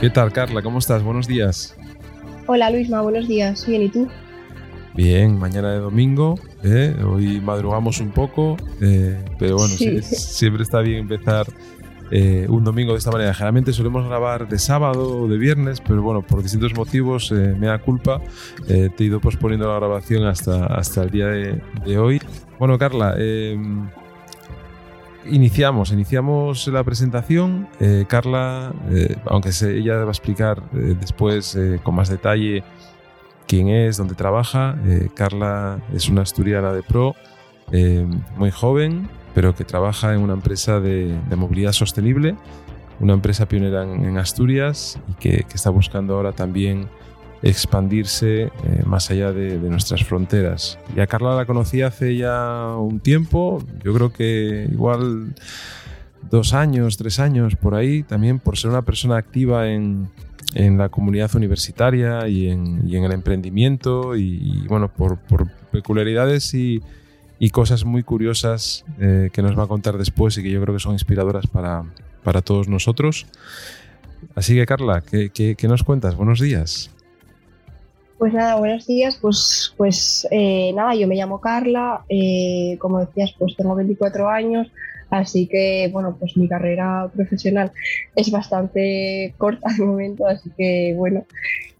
¿Qué tal, Carla? ¿Cómo estás? Buenos días. Hola, Luisma, buenos días. Bien, ¿y tú? Bien, mañana de domingo, ¿eh? hoy madrugamos un poco, eh, pero bueno, siempre está bien empezar eh, un domingo de esta manera. Generalmente solemos grabar de sábado o de viernes, pero bueno, por distintos motivos me da culpa, te he ido posponiendo la grabación hasta, hasta el día de, hoy. Bueno, Carla, iniciamos, iniciamos la presentación. Carla, aunque ella va a explicar después con más detalle quién es, dónde trabaja. Eh, Carla es una asturiana de pro, eh, muy joven, pero que trabaja en una empresa de, movilidad sostenible, una empresa pionera en, Asturias y que, está buscando ahora también expandirse eh, más allá de, nuestras fronteras. Y a Carla la conocí hace ya un tiempo, yo creo que igual dos años, tres años por ahí, también por ser una persona activa en, en la comunidad universitaria y en, y en el emprendimiento y, bueno, por, por peculiaridades y, y, cosas muy curiosas eh, que nos va a contar después y que yo creo que son inspiradoras para, para todos nosotros. Así que Carla, ¿qué, qué, nos cuentas? Buenos días. Pues nada, buenos días. Pues, pues eh, nada, yo me llamo Carla, eh, como decías, pues tengo 24 años, Así que, bueno, pues mi carrera profesional es bastante corta de momento, así que, bueno.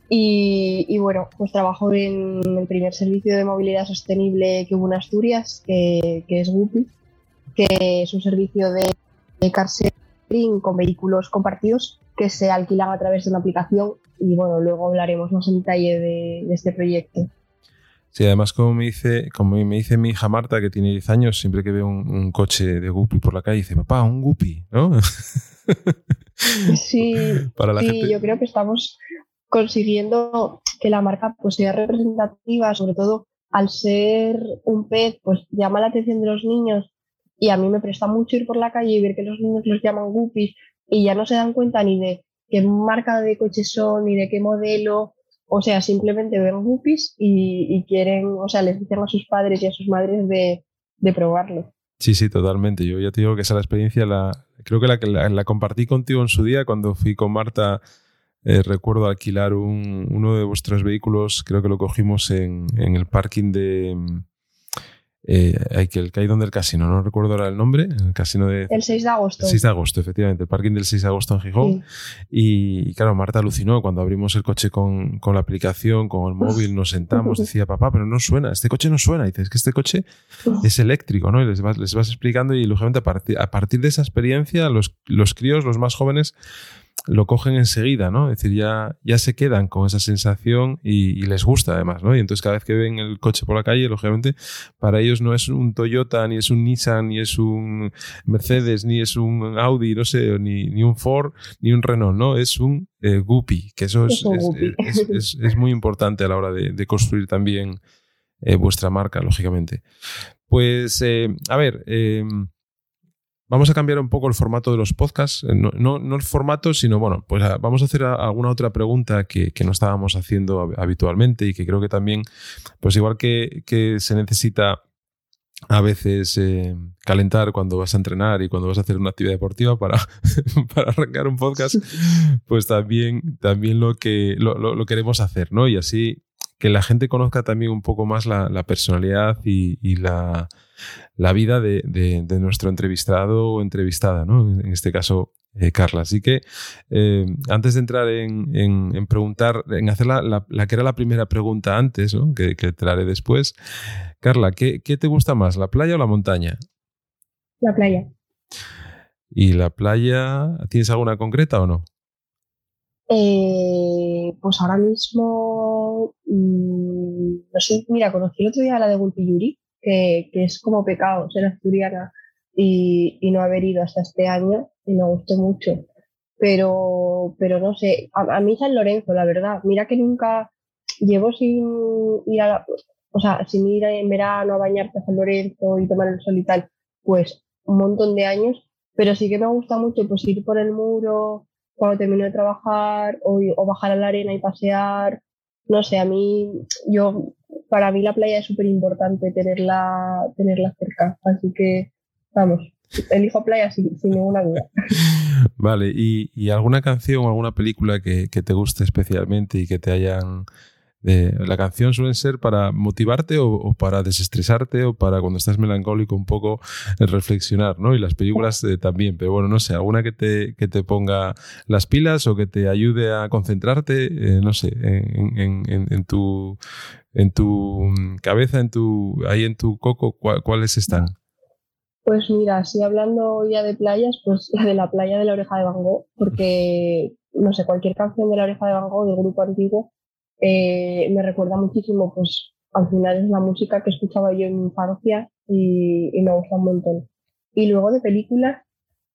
Y, bueno, pues trabajo en el primer servicio de movilidad sostenible que hubo en Asturias, que, es GUPI, que es un servicio de, de con vehículos compartidos que se alquilan a través de una aplicación y bueno, luego hablaremos más en detalle de este proyecto. Sí, además como me dice, como me dice mi hija Marta, que tiene 10 años, siempre que ve un, coche de Guppy por la calle, dice, papá, un Guppy, ¿no? Sí, yo creo que estamos consiguiendo que la marca pues, sea representativa, sobre todo al ser un pez, pues llama la atención de los niños y a mí me presta mucho ir por la calle y ver que los niños los llaman Guppies y ya no se dan cuenta ni de qué marca de coche son, ni de qué modelo, o sea, simplemente ven guppies y, quieren, o sea, les dicen a sus padres y a sus madres de, probarlo. Sí, sí, totalmente. Yo ya te digo que esa la experiencia, la, creo que la, la, compartí contigo en su día cuando fui con Marta. Eh, recuerdo alquilar un, uno de vuestros vehículos, creo que lo cogimos en, en el parking de, eh, hay que el donde del casino, no recuerdo ahora el nombre, el casino de... El 6 de agosto. El 6 de agosto, efectivamente, el parking del 6 de agosto en Gijón. Y, claro, Marta alucinó cuando abrimos el coche con, con la aplicación, con el móvil, nos sentamos, decía, papá, pero no suena, este coche no suena. Y dices, es que este coche es eléctrico, ¿no? Y les vas, les vas explicando y lógicamente a partir, a partir de esa experiencia, los, los críos, los más jóvenes, lo cogen enseguida, ¿no? Es decir, ya, ya se quedan con esa sensación y, les gusta además, ¿no? Y entonces cada vez que ven el coche por la calle, lógicamente, para ellos no es un Toyota, ni es un Nissan, ni es un Mercedes, ni es un Audi, no sé, ni, ni un Ford, ni un Renault, ¿no? Es un eh, Guppy, que eso es, es, es, muy importante a la hora de, construir también eh, vuestra marca, lógicamente. Pues, eh, a ver, Vamos a cambiar un poco el formato de los podcasts. Eh, no, el formato, sino bueno, pues ah, vamos a hacer alguna otra pregunta que, no estábamos haciendo habitualmente y que creo que también, pues igual que, se necesita a veces eh, calentar cuando vas a entrenar y cuando vas a hacer una actividad deportiva para, para arrancar un podcast, pues también, también lo que lo, queremos hacer, ¿no? Y así que la gente conozca también un poco más la, personalidad y, la, vida de, nuestro entrevistado o entrevistada, ¿no? En este caso, eh, Carla. Así que eh, antes de entrar en, preguntar, en hacer la, que era la primera pregunta antes, ¿no? que, que te haré después, Carla, ¿qué, ¿qué te gusta más, la playa o la montaña? La playa. ¿Y la playa, tienes alguna concreta o no? Eh, pues ahora mismo, mm, no sé, mira, conocí el otro día la de Gulpiyuri, que, que es como pecado ser asturiana y, y, no haber ido hasta este año y me gustó mucho. Pero, pero no sé, a, mí San Lorenzo, la verdad, mira que nunca llevo sin ir a la, o sea, sin ir en verano a bañarte a San Lorenzo y tomar el sol y tal, pues un montón de años, pero sí que me gusta mucho pues ir por el muro, cuando termino de trabajar o, bajar a la arena y pasear. No sé, a mí, yo, para mí la playa es súper importante tenerla, tenerla cerca. Así que, vamos, elijo playa sin, ninguna duda. Vale, ¿Y, alguna canción o alguna película que, que, te guste especialmente y que te hayan la canción suelen ser para motivarte o, para desestresarte o para cuando estás melancólico un poco reflexionar, ¿no? Y las películas eh, también, pero bueno, no sé, alguna que te, que te ponga las pilas o que te ayude a concentrarte, eh, no sé, en, tu en tu cabeza, en tu ahí en tu coco, ¿cuáles están? Pues mira, así hablando ya de playas, pues la de la playa de la oreja de Van Gogh, porque no sé, cualquier canción de la oreja de Van Gogh del grupo antiguo eh, me recuerda muchísimo, pues al final es la música que escuchaba yo en mi infancia y, me gusta un montón. Y luego de películas,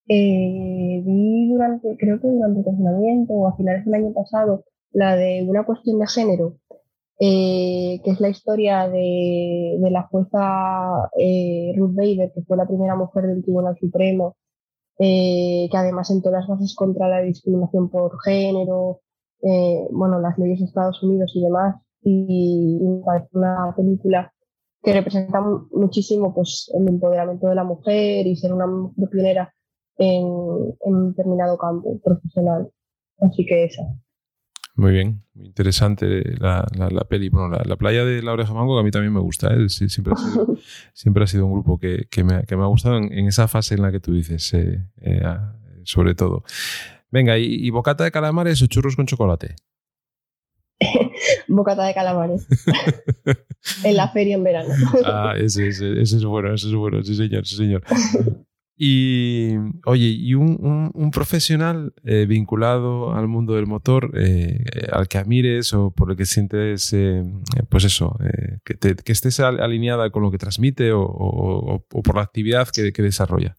eh, vi durante, creo que durante el confinamiento o a finales del año pasado, la de una cuestión de género, eh, que es la historia de, de la jueza Ruth Bader, que fue la primera mujer del Tribunal Supremo, que además en todas las bases contra la discriminación por género, eh, bueno, las leyes de Estados Unidos y demás, y, parece una película que representa muchísimo pues, el empoderamiento de la mujer y ser una mujer pionera en, un determinado campo profesional. Así que esa. Muy bien, muy interesante la, la, peli. Bueno, la, playa de la oreja mango que a mí también me gusta. ¿eh? siempre, ha sido, siempre ha sido un grupo que, que, me, que me, ha gustado en, esa fase en la que tú dices, eh, sobre todo. Venga, ¿y, bocata de calamares o churros con chocolate? bocata de calamares. en la feria en verano. ah, ese, ese, es bueno, ese es bueno, sí señor, sí señor. Y, oye, ¿y un, profesional eh, vinculado al mundo del motor, eh, al que admires o por el que sientes, eh, pues eso, que, que, estés alineada con lo que transmite o, por la actividad que, que desarrolla?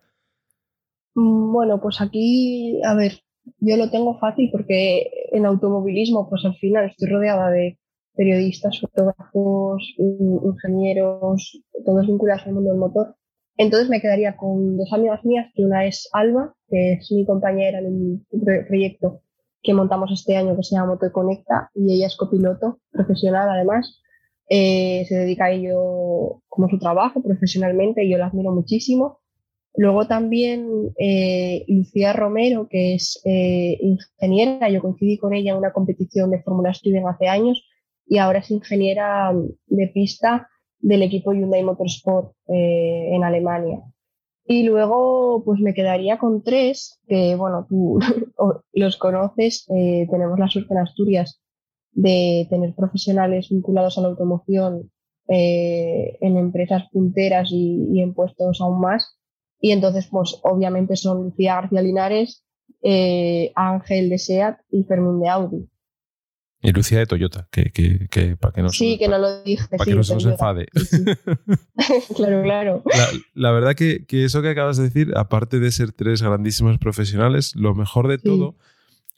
Mm, bueno, pues aquí, a ver, yo lo tengo fácil porque en automovilismo, pues al final estoy rodeada de periodistas, fotógrafos, ingenieros, todos vinculados al mundo del motor. Entonces me quedaría con dos amigas mías, que una es Alba, que es mi compañera en un proyecto que montamos este año que se llama Moto Conecta y ella es copiloto profesional además. Eh, se dedica a ello como su trabajo profesionalmente y yo la admiro muchísimo. Luego también eh, Lucía Romero, que es eh, ingeniera, yo coincidí con ella en una competición de Fórmula Student hace años y ahora es ingeniera de pista del equipo Hyundai Motorsport eh, en Alemania. Y luego, pues me quedaría con tres, que bueno, tú los conoces, tenemos la suerte en Asturias de tener profesionales vinculados a la automoción en empresas punteras y en puestos aún más y entonces, pues obviamente son Lucía García Linares, eh, Ángel de SEAT y Fermín de Audi. Y Lucía de Toyota, que, que, para que no Sí, que no lo dije. Para que no se nos enfade. claro, claro. La, verdad que, que, eso que acabas de decir, aparte de ser tres grandísimos profesionales, lo mejor de todo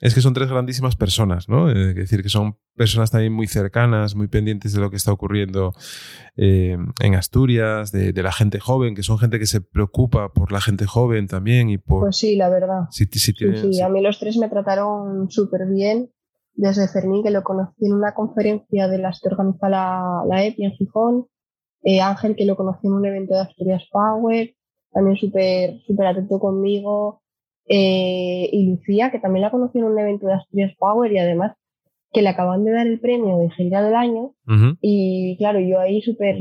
es que son tres grandísimas personas, ¿no? Eh, es decir, que son personas también muy cercanas, muy pendientes de lo que está ocurriendo eh, en Asturias, de, la gente joven, que son gente que se preocupa por la gente joven también y por... Pues sí, la verdad. sí, sí, a mí los tres me trataron súper bien. Desde Fermín, que lo conocí en una conferencia de las que organiza la, la EPI en Gijón. Eh, Ángel, que lo conocí en un evento de Asturias Power. También súper súper atento conmigo. Eh, y Lucía, que también la conocí en un evento de Asturias Power y además que le acaban de dar el premio de Ingeniera del Año. Y claro, yo ahí súper,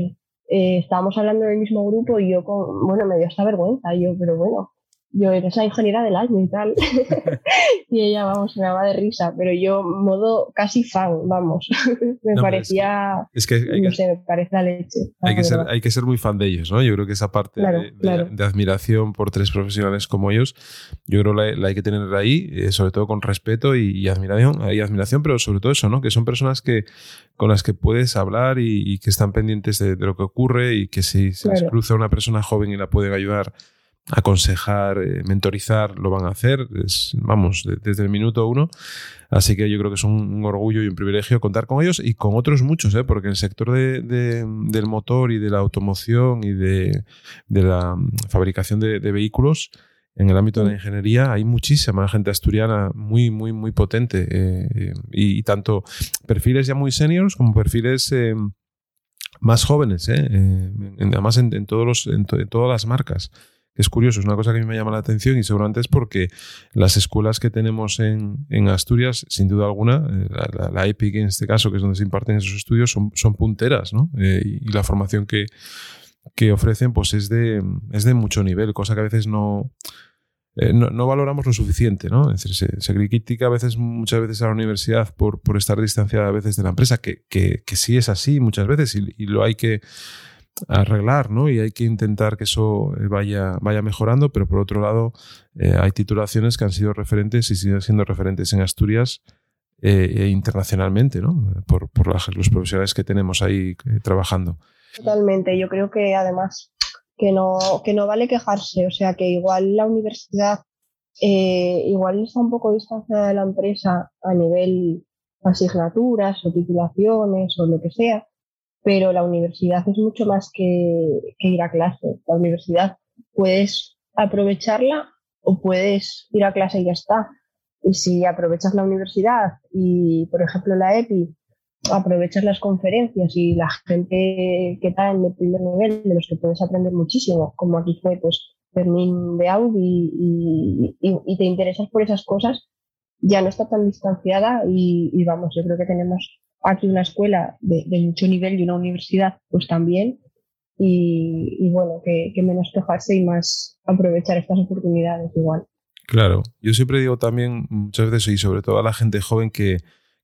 eh, estábamos hablando del mismo grupo y yo, con, bueno, me dio esta vergüenza. yo, pero bueno, yo eres la ingeniera del año y tal. y ella, vamos, me daba de risa, pero yo modo casi fan, vamos. me parecía, es que, no sé, me parece la leche. hay, que ser, hay que ser muy fan de ellos, ¿no? Yo creo que esa parte de, admiración por tres profesionales como ellos, yo creo que la, hay que tener ahí, eh, sobre todo con respeto y, admiración, hay admiración, pero sobre todo eso, ¿no? Que son personas que con las que puedes hablar y, que están pendientes de, lo que ocurre y que si se les cruza una persona joven y la pueden ayudar aconsejar, eh, mentorizar, lo van a hacer, vamos, desde el minuto uno. Así que yo creo que es un, orgullo y un privilegio contar con ellos y con otros muchos, ¿eh? porque en el sector de, del motor y de la automoción y de, la fabricación de, vehículos, en el ámbito de la ingeniería hay muchísima gente asturiana muy, muy, muy potente eh, y, tanto perfiles ya muy seniors como perfiles más jóvenes, además en, todos los, en todas las marcas es curioso, es una cosa que a mí me llama la atención y seguramente es porque las escuelas que tenemos en, Asturias, sin duda alguna, eh, la, EPIC en este caso, que es donde se imparten esos estudios, son, son punteras, ¿no? Eh, y la formación que, que ofrecen pues es de, es de mucho nivel, cosa que a veces no, eh, no, valoramos lo suficiente, ¿no? Es decir, se, critica a veces, muchas veces a la universidad por, por estar distanciada a veces de la empresa, que, que, sí es así muchas veces y, lo hay que arreglar, ¿no? Y hay que intentar que eso eh, vaya, vaya mejorando, pero por otro lado, eh, hay titulaciones que han sido referentes y siguen siendo referentes en Asturias e internacionalmente, ¿no? Por, por los profesionales que tenemos ahí trabajando. Totalmente, yo creo que además que no, que no vale quejarse, o sea que igual la universidad eh, igual está un poco distanciada de la empresa a nivel asignaturas o titulaciones o lo que sea, pero la universidad es mucho más que, que ir a clase. La universidad puedes aprovecharla o puedes ir a clase y ya está. Y si aprovechas la universidad y, por ejemplo, la EPI aprovechas las conferencias y la gente que está en el primer nivel, de los que puedes aprender muchísimo, como aquí fue pues Fermín de Audi y, te interesas por esas cosas, ya no está tan distanciada y, vamos, yo creo que tenemos aquí una escuela de, mucho nivel y una universidad pues también y, bueno, que, que menos quejarse y más aprovechar estas oportunidades igual. Claro, yo siempre digo también muchas veces y sobre todo a la gente joven que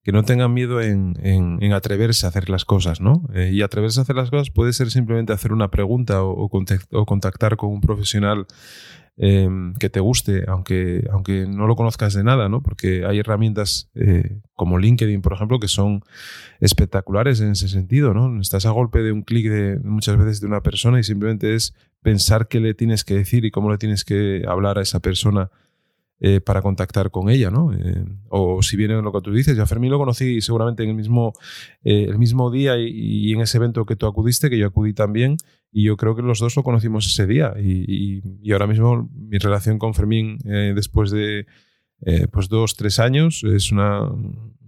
que no tengan miedo en, en, atreverse a hacer las cosas, ¿no? Eh, y atreverse a hacer las cosas puede ser simplemente hacer una pregunta o, o contactar con un profesional em, que te guste, aunque, aunque no lo conozcas de nada, ¿no? Porque hay herramientas eh, como LinkedIn, por ejemplo, que son espectaculares en ese sentido, ¿no? Estás a golpe de un clic de muchas veces de una persona y simplemente es pensar qué le tienes que decir y cómo le tienes que hablar a esa persona eh, para contactar con ella, ¿no? Eh, o si viene lo que tú dices, yo a Fermín lo conocí seguramente en el mismo, eh, el mismo día y, en ese evento que tú acudiste, que yo acudí también, y yo creo que los dos lo conocimos ese día. Y, ahora mismo mi relación con Fermín después de pues dos, tres años es una,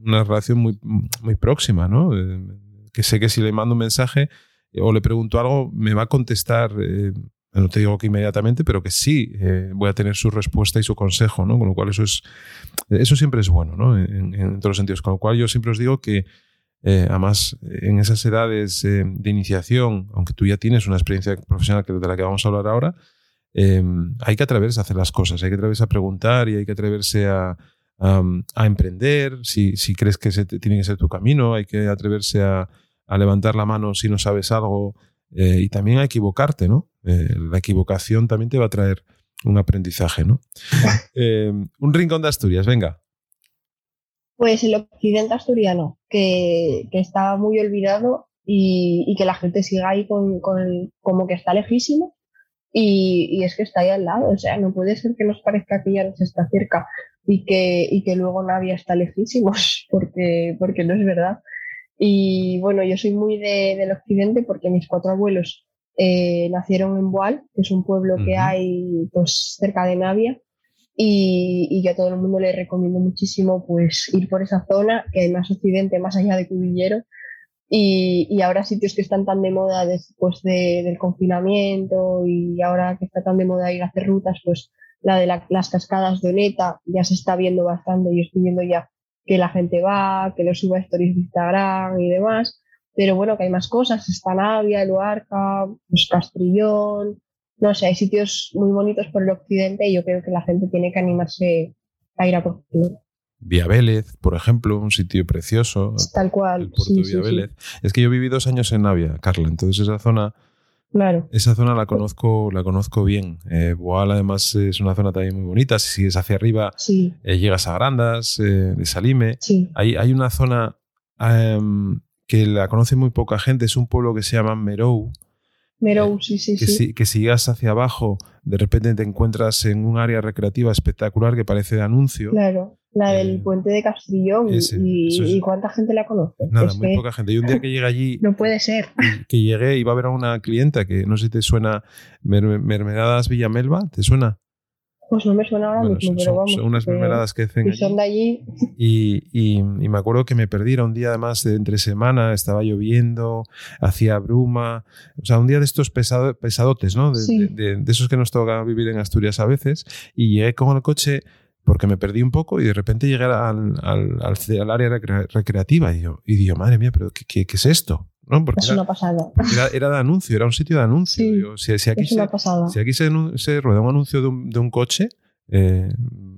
una relación muy, muy próxima, ¿no? que sé que si le mando un mensaje o le pregunto algo, me va a contestar no te digo que inmediatamente, pero que sí eh, voy a tener su respuesta y su consejo, ¿no? Con lo cual eso es eso siempre es bueno, ¿no? En, todos los sentidos. Con lo cual yo siempre os digo que eh, además en esas edades eh, de iniciación, aunque tú ya tienes una experiencia profesional de la que vamos a hablar ahora, hay que atreverse a hacer las cosas, hay que atreverse a preguntar y hay que atreverse a, a, emprender, si, si, crees que ese tiene que ser tu camino, hay que atreverse a, a levantar la mano si no sabes algo y también a equivocarte, ¿no? Eh, la equivocación también te va a traer un aprendizaje, ¿no? Eh, un rincón de Asturias, venga. Pues el occidente asturiano, que, que está muy olvidado y, que la gente siga ahí con, como que está lejísimo y, es que está ahí al lado. O sea, no puede ser que nos parezca que ya nos está cerca y que, y que luego nadie está lejísimos, porque, porque no es verdad. Y bueno, yo soy muy del occidente porque mis cuatro abuelos eh, nacieron en Boal, que es un pueblo que hay pues cerca de Navia, y, y, yo a todo el mundo le recomiendo muchísimo pues ir por esa zona, que hay más occidente, más allá de Cubillero, y, y ahora sitios que están tan de moda después de, del confinamiento y ahora que está tan de moda ir a hacer rutas, pues la de las cascadas de Oneta ya se está viendo bastante, y estoy viendo ya que la gente va, que lo sube a stories de Instagram y demás, pero bueno, que hay más cosas, está Navia, Luarca, pues Castrillón, no sé, hay sitios muy bonitos por el occidente y yo creo que la gente tiene que animarse a ir a por Vía Vélez, por ejemplo, un sitio precioso. Tal cual. El puerto de Vía Vélez. Es que yo viví dos años en Navia, Carla, entonces esa zona. Claro. Esa zona la conozco, la conozco bien. Eh, Boal además es una zona también muy bonita. Si sigues hacia arriba, eh, llegas a Grandas, eh, de Salime. Hay, hay una zona em, que la conoce muy poca gente, es un pueblo que se llama Merou. Merou, sí, sí, que sí. que si llegas hacia abajo, de repente te encuentras en un área recreativa espectacular que parece de anuncio. Claro, la del eh, puente de Castrillón. y, cuánta gente la conoce? Nada, muy poca gente. Y un día que llegué allí. no puede ser. Que llegué, iba a ver a una clienta que no sé si te suena, Mermedadas Villamelva, ¿te suena? Pues no me suena ahora mismo, son, pero vamos. Son unas mermeladas que hacen. Y son de allí. Y, y, y, me acuerdo que me perdí, era un día además de entre semana, estaba lloviendo, hacía bruma. O sea, un día de estos pesado, pesadotes, ¿no? De, Sí. de, de- de esos que nos toca vivir en Asturias a veces. Y llegué con el coche porque me perdí un poco y de repente llegué al, al, al, al área recre- recreativa y digo, y digo, madre mía, pero ¿qué, qué, qué es esto? ¿No? Porque Es era, una pasada. era, era de anuncio, era un sitio de anuncio. Sí, Digo, si, si aquí Es se, una pasada. si aquí se, se rueda un anuncio de un, de un coche, eh,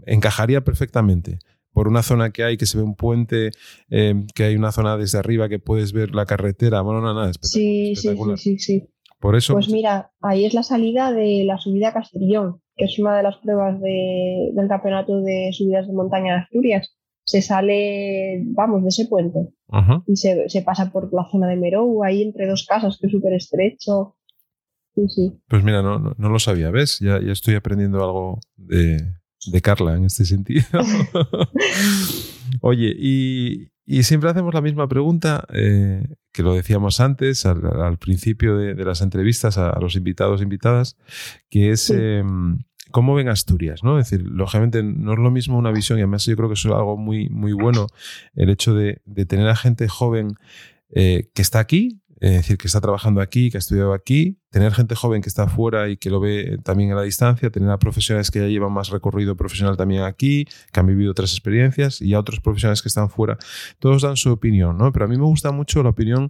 encajaría perfectamente. Por una zona que hay, que se ve un puente, eh, que hay una zona desde arriba que puedes ver la carretera. Bueno, no, nada, espectacular. Sí, sí, sí, sí, sí. Por eso, Pues mira, ahí es la salida de la subida a Castrillón, que es una de las pruebas de- del campeonato de subidas de montaña de Asturias. Se sale, vamos, de ese puente Ajá. y se, se pasa por la zona de Merou, ahí entre dos casas, que es súper estrecho. Sí, sí. pues mira, no, no, no lo sabía, ¿ves? Ya, ya estoy aprendiendo algo de, de Carla en este sentido. Oye, y, y siempre hacemos la misma pregunta, eh, que lo decíamos antes, al, al principio de, de las entrevistas a, a los invitados e invitadas, que es Sí. eh, cómo ven Asturias, ¿no? Es decir, lógicamente no es lo mismo una visión, y además yo creo que eso es algo muy, muy bueno, el hecho de, tener a gente joven eh, que está aquí, es decir, que está trabajando aquí, que ha estudiado aquí, tener gente joven que está afuera y que lo ve también a la distancia, tener a profesionales que ya llevan más recorrido profesional también aquí, que han vivido otras experiencias y a otros profesionales que están fuera. Todos dan su opinión, ¿no? Pero a mí me gusta mucho la opinión,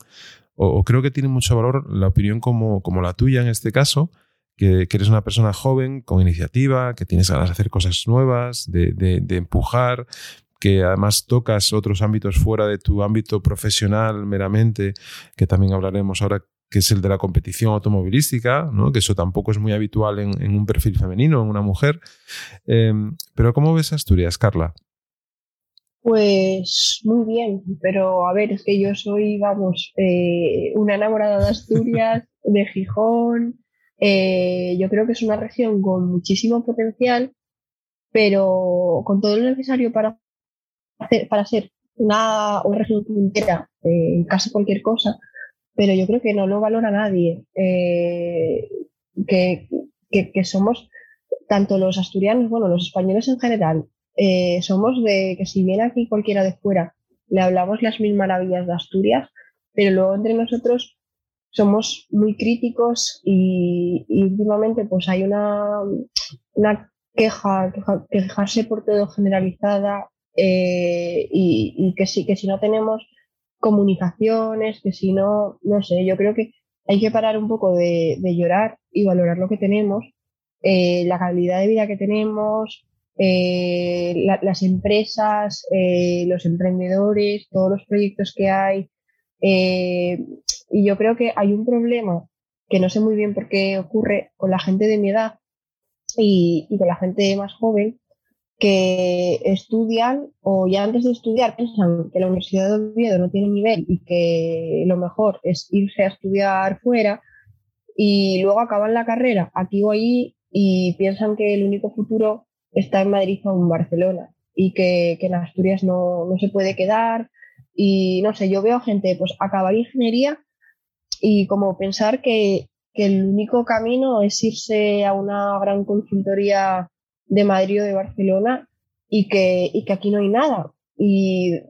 o, o creo que tiene mucho valor la opinión como, como la tuya en este caso, que, eres una persona joven, con iniciativa, que tienes ganas de hacer cosas nuevas, de, de- empujar, que además tocas otros ámbitos fuera de tu ámbito profesional meramente, que también hablaremos ahora, que es el de la competición automovilística, ¿no? que eso tampoco es muy habitual en, un perfil femenino, en una mujer. Eh, pero ¿cómo ves Asturias, Carla? Pues muy bien, pero a ver, es que yo soy, vamos, eh, una enamorada de Asturias, de Gijón. Eh, yo creo que es una región con muchísimo potencial, pero con todo lo necesario para, hacer- para ser una, una región puntera eh, en casi cualquier cosa, pero yo creo que no lo valora nadie. eh, que, que, que somos, tanto los asturianos, bueno, los españoles en general, eh, somos de que si viene aquí cualquiera de fuera, le hablamos las mil maravillas de Asturias, pero luego entre nosotros somos muy críticos y, últimamente pues hay una, una queja, queja- quejarse por todo generalizada eh, y, que, si, que si no tenemos comunicaciones, que si no, no sé, yo creo que hay que parar un poco de, llorar y valorar lo que tenemos, eh, la calidad de vida que tenemos, eh, la- las empresas, los emprendedores, todos los proyectos que hay. Y yo creo que hay un problema que no sé muy bien por qué ocurre con la gente de mi edad y, y con la gente más joven que estudian o ya antes de estudiar piensan que la Universidad de Oviedo no tiene nivel y que lo mejor es irse a estudiar fuera y luego acaban la carrera aquí o allí y piensan que el único futuro está en Madrid o en Barcelona y que, que en Asturias no, no se puede quedar. Y no sé, yo veo gente pues acabar ingeniería y como pensar que, el único camino es irse a una gran consultoría de Madrid o de Barcelona y que, y que aquí no hay nada. Y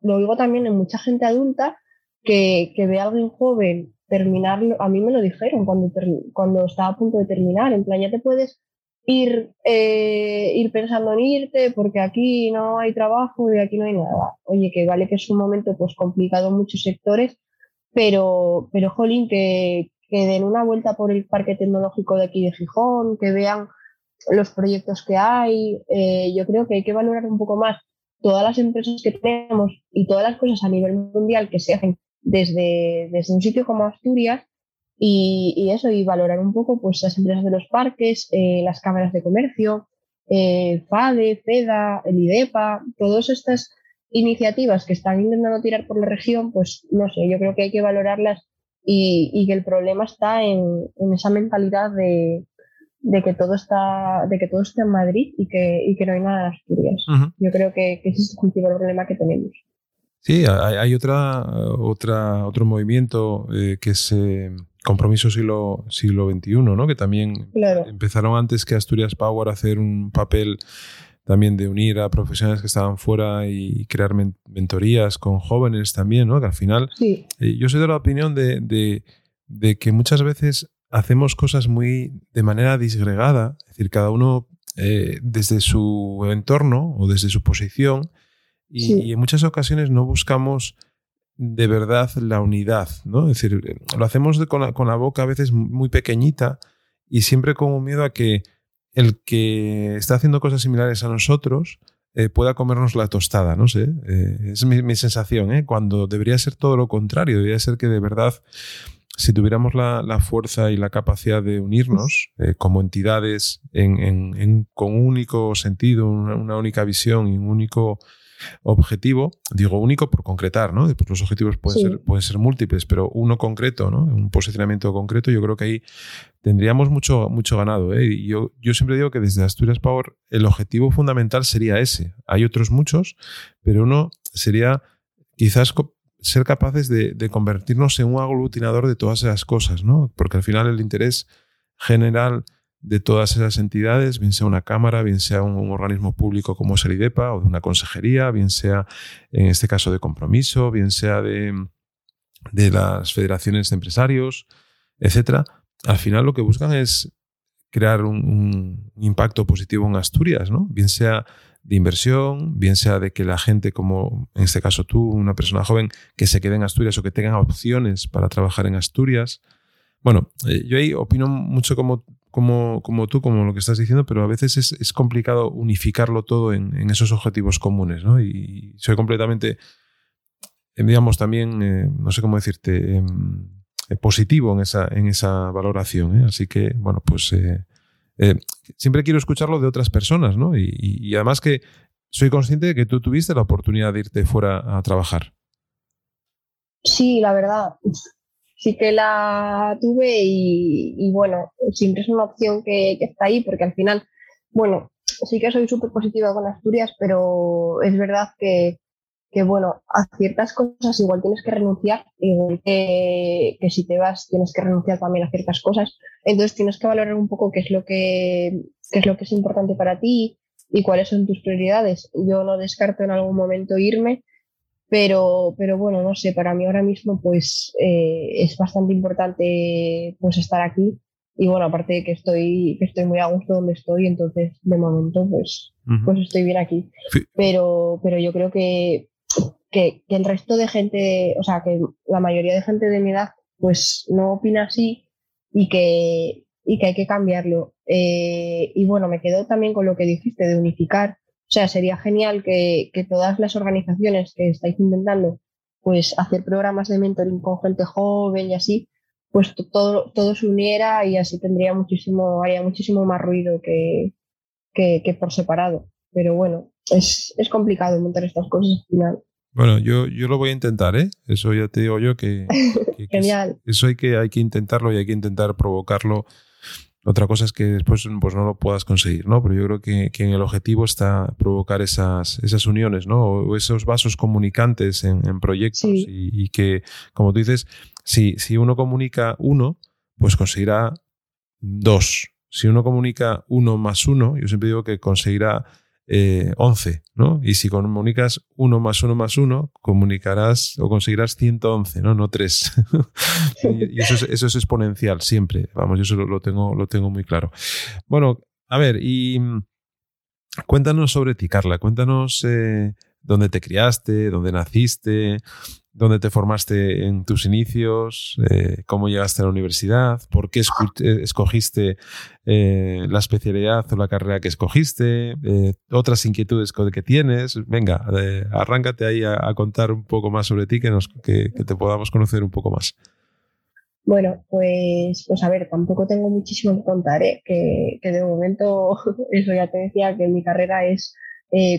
lo digo también en mucha gente adulta que, que ve a alguien joven terminarlo, a mí me lo dijeron cuando, cuando estaba a punto de terminar, en plan, ya te puedes ir, eh, ir pensando en irte porque aquí no hay trabajo y aquí no hay nada. Oye, que vale que es un momento pues complicado en muchos sectores, pero, pero jolín, que, que den una vuelta por el parque tecnológico de aquí de Gijón, que vean los proyectos que hay. Eh, yo creo que hay que valorar un poco más todas las empresas que tenemos y todas las cosas a nivel mundial que se hacen desde, desde un sitio como Asturias y, y eso, y valorar un poco pues las empresas de los parques, eh, las cámaras de comercio, eh, FADE, FEDA, el IDEPA, todas estas iniciativas que están intentando tirar por la región, pues no sé, yo creo que hay que valorarlas y, y que el problema está en, en esa mentalidad de, de que todo está, de que todo está en Madrid y que, y que no hay nada en Asturias. Ujú. Yo creo que, que ese es el principal problema que tenemos. Sí, hay, hay otra, otra, otro movimiento eh, que es eh, Compromiso siglo, siglo XXI, ¿no? Que también empezaron antes que Asturias Power a hacer un papel también de unir a profesionales que estaban fuera y crear mentorías con jóvenes también, ¿no? Que al final, sí. Eh, yo soy de la opinión de, que muchas veces hacemos cosas muy de manera disgregada, es decir, cada uno eh, desde su entorno o desde su posición y, en muchas ocasiones no buscamos de verdad la unidad, ¿no? Es decir, lo hacemos con, la, con la boca a veces muy pequeñita y siempre como miedo a que el que está haciendo cosas similares a nosotros eh, pueda comernos la tostada, no sé. Eh, es mi, sensación, ¿eh? Cuando debería ser todo lo contrario, debería ser que de verdad, si tuviéramos la, fuerza y la capacidad de unirnos eh, como entidades con un único sentido, una única visión y un único objetivo, digo único por concretar, ¿no? Los objetivos pueden, ser, pueden ser múltiples, pero uno concreto, ¿no? Un posicionamiento concreto, yo creo que ahí tendríamos mucho, mucho ganado. ¿eh? Y yo, yo siempre digo que desde Asturias Power el objetivo fundamental sería ese. Hay otros muchos, pero uno sería quizás ser capaces de, de, convertirnos en un aglutinador de todas esas cosas, ¿no? Porque al final el interés general de todas esas entidades, bien sea una cámara, bien sea un, organismo público como es el IDEPA o de una consejería, bien sea en este caso de compromiso, bien sea de, de las federaciones de empresarios, etcétera. Al final lo que buscan es crear un, impacto positivo en Asturias, ¿no? Bien sea de inversión, bien sea de que la gente, como en este caso tú, una persona joven, que se quede en Asturias o que tengan opciones para trabajar en Asturias. Bueno, eh, yo ahí opino mucho como como, como tú, como lo que estás diciendo, pero a veces es, es complicado unificarlo todo en, en, esos objetivos comunes, ¿no? Y soy completamente, eh, digamos, también, eh, no sé cómo decirte, em, eh, positivo en esa, en esa valoración. Así que, bueno, pues siempre quiero escucharlo de otras personas, ¿no? Y, y, además que soy consciente de que tú tuviste la oportunidad de irte fuera a trabajar. Sí, la verdad sí que la tuve y, bueno, siempre es una opción que, está ahí porque al final, bueno, sí que soy súper positiva con Asturias, pero es verdad que, bueno, a ciertas cosas igual tienes que renunciar, igual que, si te vas tienes que renunciar también a ciertas cosas, entonces tienes que valorar un poco qué es lo que, qué es, lo que es importante para ti y cuáles son tus prioridades. Yo no descarto en algún momento irme, pero, pero bueno, no sé, para mí ahora mismo pues eh, es bastante importante pues estar aquí y bueno, aparte de que estoy, que estoy muy a gusto donde estoy, entonces de momento pues, pues estoy bien aquí. Pero, pero yo creo que, que, el resto de gente, o sea, que la mayoría de gente de mi edad pues no opina así y que, y que hay que cambiarlo. Eh, y bueno, me quedo también con lo que dijiste de unificar o sea, sería genial que, todas las organizaciones que estáis intentando pues hacer programas de mentoring con gente joven y así, pues todo, todo se uniera y así tendría muchísimo, haría muchísimo más ruido que, que, por separado. Pero bueno, es, es, complicado montar estas cosas al final. Bueno, yo, yo lo voy a intentar, ¿eh? Eso ya te digo yo que, Genial. eso hay que, hay que intentarlo y hay que intentar provocarlo otra cosa es que después pues, no lo puedas conseguir, ¿no? Pero yo creo que, que en el objetivo está provocar esas, esas uniones, ¿no? O esos vasos comunicantes en, en proyectos y, y, que, como tú dices, si, si uno comunica uno, pues conseguirá dos. Si uno comunica uno más uno, yo siempre digo que conseguirá eh, 11, ¿no? Y si comunicas 1 más 1 más 1, comunicarás o conseguirás 111, ¿no? No 3. y eso es, eso es, exponencial siempre. Vamos, yo eso lo, tengo, lo tengo muy claro. Bueno, a ver, y mm, cuéntanos sobre ti, Carla. Cuéntanos eh, dónde te criaste, dónde naciste, dónde te formaste en tus inicios, eh, cómo llegaste a la universidad, por qué eh, escogiste eh, la especialidad o la carrera que escogiste, otras inquietudes que tienes. Venga, arráncate ahí a, contar un poco más sobre ti, que, nos, que, te podamos conocer un poco más. Bueno, pues, pues a ver, tampoco tengo muchísimo que contar, que, que de momento, eso ya te decía, que mi carrera es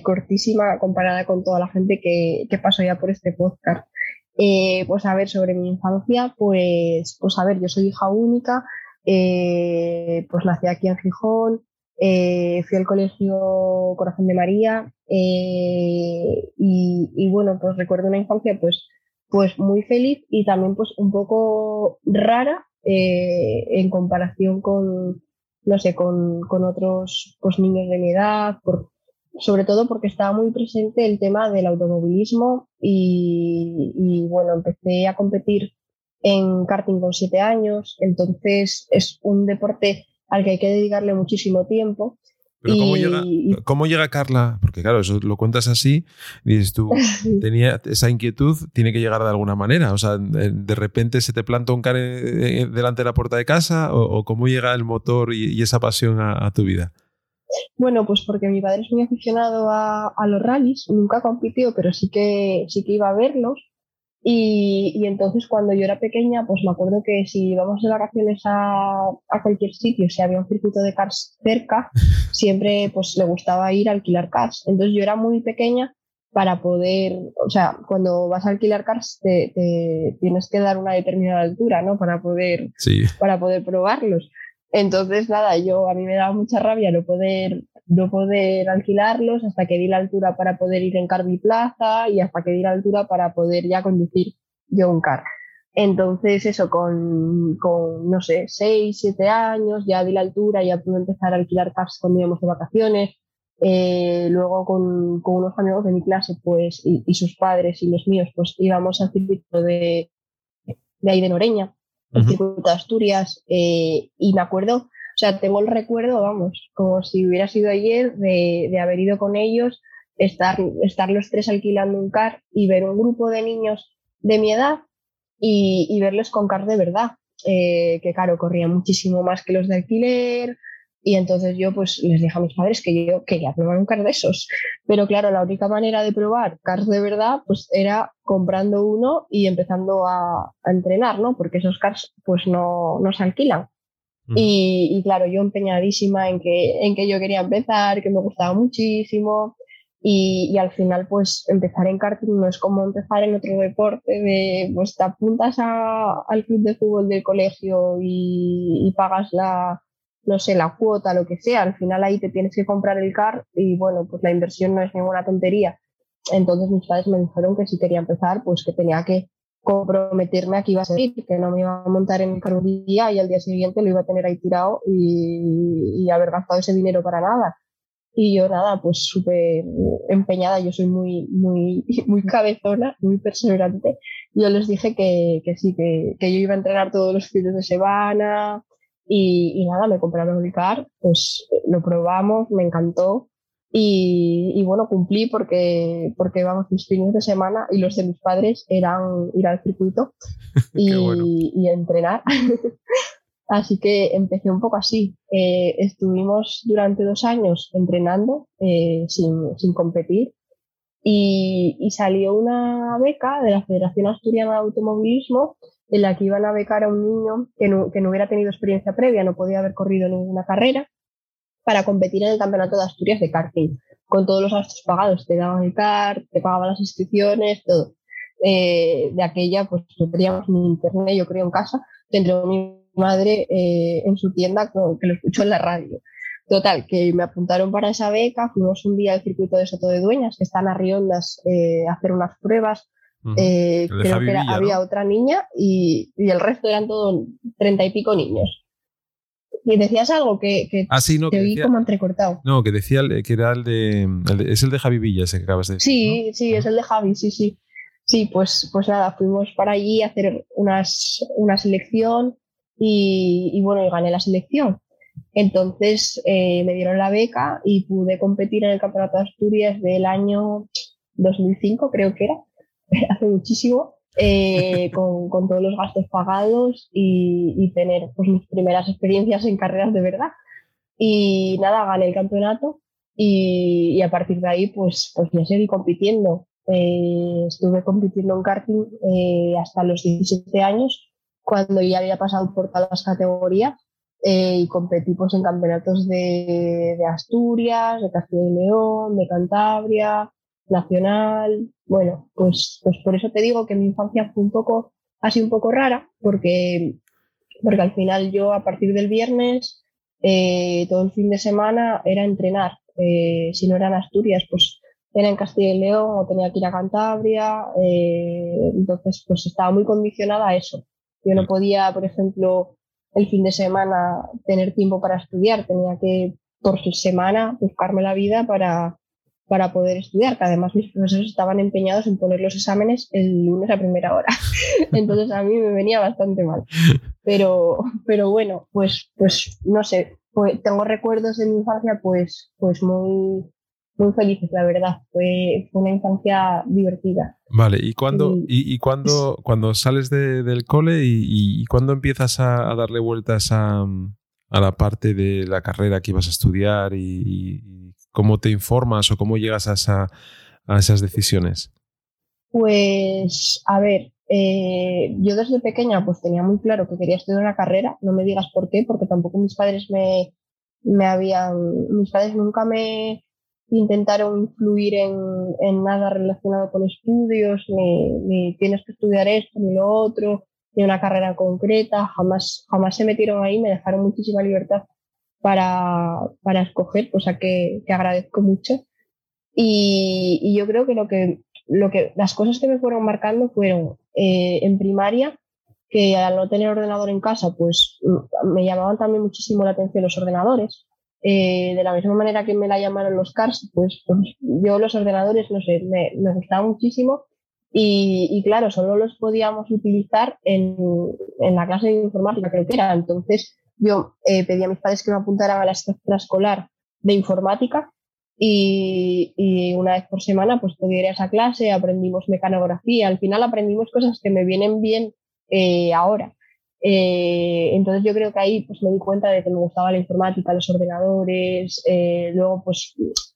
cortísima comparada con toda la gente que, que pasó ya por este podcast. Eh, pues a ver, sobre mi infancia, pues, pues a ver, yo soy hija única, eh, pues nací aquí en Gijón, eh, fui al colegio Corazón de María y, bueno, pues recuerdo una infancia pues, pues muy feliz y también pues un poco rara eh, en comparación con, no sé, con, con otros pues, niños de mi edad, por, sobre todo porque estaba muy presente el tema del automovilismo y, y, bueno, empecé a competir en karting con siete años, entonces es un deporte al que hay que dedicarle muchísimo tiempo pero ¿cómo, llega, ¿cómo llega Carla? Porque claro, eso lo cuentas así, y dices tú, tenía esa inquietud, tiene que llegar de alguna manera. O sea, de repente se te planta un car eh, eh, delante de la puerta de casa, o, cómo llega el motor y, esa pasión a, tu vida. Bueno, pues porque mi padre es muy aficionado a, a los rallies, nunca compitió, pero sí que, sí que iba a verlos. Y, entonces cuando yo era pequeña, pues me acuerdo que si íbamos de vacaciones a, cualquier sitio, si había un circuito de cars cerca, siempre pues le gustaba ir a alquilar cars. Entonces yo era muy pequeña para poder, o sea, cuando vas a alquilar cars te, tienes que dar una determinada altura, ¿no? Para poder, para poder probarlos. Entonces, nada, yo a mí me daba mucha rabia no poder no poder alquilarlos hasta que di la altura para poder ir en Carby Plaza y hasta que di la altura para poder ya conducir yo un car. Entonces, eso, con, con, no sé, 6, 7 años, ya di la altura, ya pude empezar a alquilar cars cuando íbamos de vacaciones. Eh, luego con, con, unos amigos de mi clase, pues, y, sus padres y los míos, pues íbamos al circuito de, de ahí de Noreña, el circuito de Asturias, eh, y me acuerdo o sea, tengo el recuerdo, vamos, como si hubiera sido ayer, de, haber ido con ellos, estar, estar los tres alquilando un car y ver un grupo de niños de mi edad y, verlos con car de verdad. Eh, que claro, corrían muchísimo más que los de alquiler, y entonces yo pues les dije a mis padres que yo quería probar un car de esos. Pero claro, la única manera de probar cars de verdad pues era comprando uno y empezando a, a entrenar, ¿no? Porque esos cars pues no, no se alquilan. Y, claro, yo empeñadísima en que, en que yo quería empezar, que me gustaba muchísimo. Y, y, al final, pues empezar en karting no es como empezar en otro deporte, de pues te apuntas a, al club de fútbol del colegio y, y, pagas la, no sé, la cuota, lo que sea. Al final ahí te tienes que comprar el car y bueno, pues la inversión no es ninguna tontería. Entonces mis padres me dijeron que si quería empezar, pues que tenía que comprometerme a que iba a seguir, que no me iba a montar en mi un día y al día siguiente lo iba a tener ahí tirado y, haber gastado ese dinero para nada. Y yo nada, pues súper empeñada, yo soy muy, muy, muy cabezona, muy perseverante. Yo les dije que, que sí, que, que, yo iba a entrenar todos los fines de semana y, y nada, me compraron el car, pues lo probamos, me encantó y, bueno, cumplí porque, porque vamos, mis fines de semana y los de mis padres eran ir al circuito y, entrenar. así que empecé un poco así. Eh, estuvimos durante dos años entrenando eh, sin, sin, competir y, y, salió una beca de la Federación Asturiana de Automovilismo en la que iban a becar a un niño que no, que no hubiera tenido experiencia previa, no podía haber corrido ninguna carrera para competir en el Campeonato de Asturias de karting, con todos los gastos pagados. Te daban el kart, te pagaban las inscripciones, todo. Eh, de aquella, pues teníamos mi internet, yo creo, en casa, tendría mi madre eh, en su tienda que lo escuchó en la radio. Total, que me apuntaron para esa beca, fuimos un día al circuito de Soto de Dueñas, que están a Riondas eh, a hacer unas pruebas. Creo que había otra niña y, y, el resto eran todos treinta y pico niños y decías algo que, que ah, no, te oí como entrecortado. No, que decía que era el de, Es el de Javi Villa ese que acabas de decir. Sí, sí, es el de Javi, sí, sí. Sí, pues, pues nada, fuimos para allí a hacer unas, una selección y, y bueno, y gané la selección. Entonces eh, me dieron la beca y pude competir en el Campeonato de Asturias del año 2005, creo que era, hace muchísimo. Eh, con, con, todos los gastos pagados y, y, tener pues, mis primeras experiencias en carreras de verdad. Y nada, gané el campeonato y, y a partir de ahí pues, pues ya seguí compitiendo. Eh, estuve compitiendo en karting eh, hasta los 17 años, cuando ya había pasado por todas las categorías y competí pues, en campeonatos de, de Asturias, de Castilla y León, de Cantabria, nacional. Bueno, pues, pues por eso te digo que mi infancia fue un poco, así un poco rara, porque, porque al final yo a partir del viernes, eh, todo el fin de semana era entrenar. Eh, si no era en Asturias, pues era en Castilla y León o tenía que ir a Cantabria. Eh, entonces, pues estaba muy condicionada a eso. Yo no podía, por ejemplo, el fin de semana tener tiempo para estudiar, tenía que por semana buscarme la vida para, para poder estudiar, que además mis profesores estaban empeñados en poner los exámenes el lunes a primera hora. Entonces a mí me venía bastante mal. Pero, pero bueno, pues, pues no sé, pues, tengo recuerdos de mi infancia pues, pues muy, muy felices, la verdad. Fue, fue una infancia divertida. Vale, ¿y cuándo, y, y cuando, cuando sales de, del cole y, y, cuándo empiezas a, a, darle vueltas a, a la parte de la carrera que ibas a estudiar y, cómo te informas o cómo llegas a, esa, a esas decisiones? Pues, a ver, eh, yo desde pequeña pues tenía muy claro que quería estudiar una carrera, no me digas por qué, porque tampoco mis padres me, me habían, mis padres nunca me intentaron influir en, en nada relacionado con estudios, ni, ni, tienes que estudiar esto ni lo otro, ni una carrera concreta, jamás, jamás se metieron ahí, me dejaron muchísima libertad para, para escoger, cosa que, que agradezco mucho. Y, yo creo que lo que, lo que las cosas que me fueron marcando fueron eh, en primaria, que al no tener ordenador en casa, pues me llamaban también muchísimo la atención los ordenadores. Eh, de la misma manera que me la llamaron los cars, pues, pues yo los ordenadores, no sé, me, me gustaban muchísimo y, y, claro, solo los podíamos utilizar en, en, la clase de informática, creo que era. Entonces yo eh, pedí a mis padres que me apuntaran a la escolar de informática y, una vez por semana pues podía ir a esa clase, aprendimos mecanografía, al final aprendimos cosas que me vienen bien eh, ahora. Eh, entonces yo creo que ahí pues me di cuenta de que me gustaba la informática, los ordenadores, eh, luego pues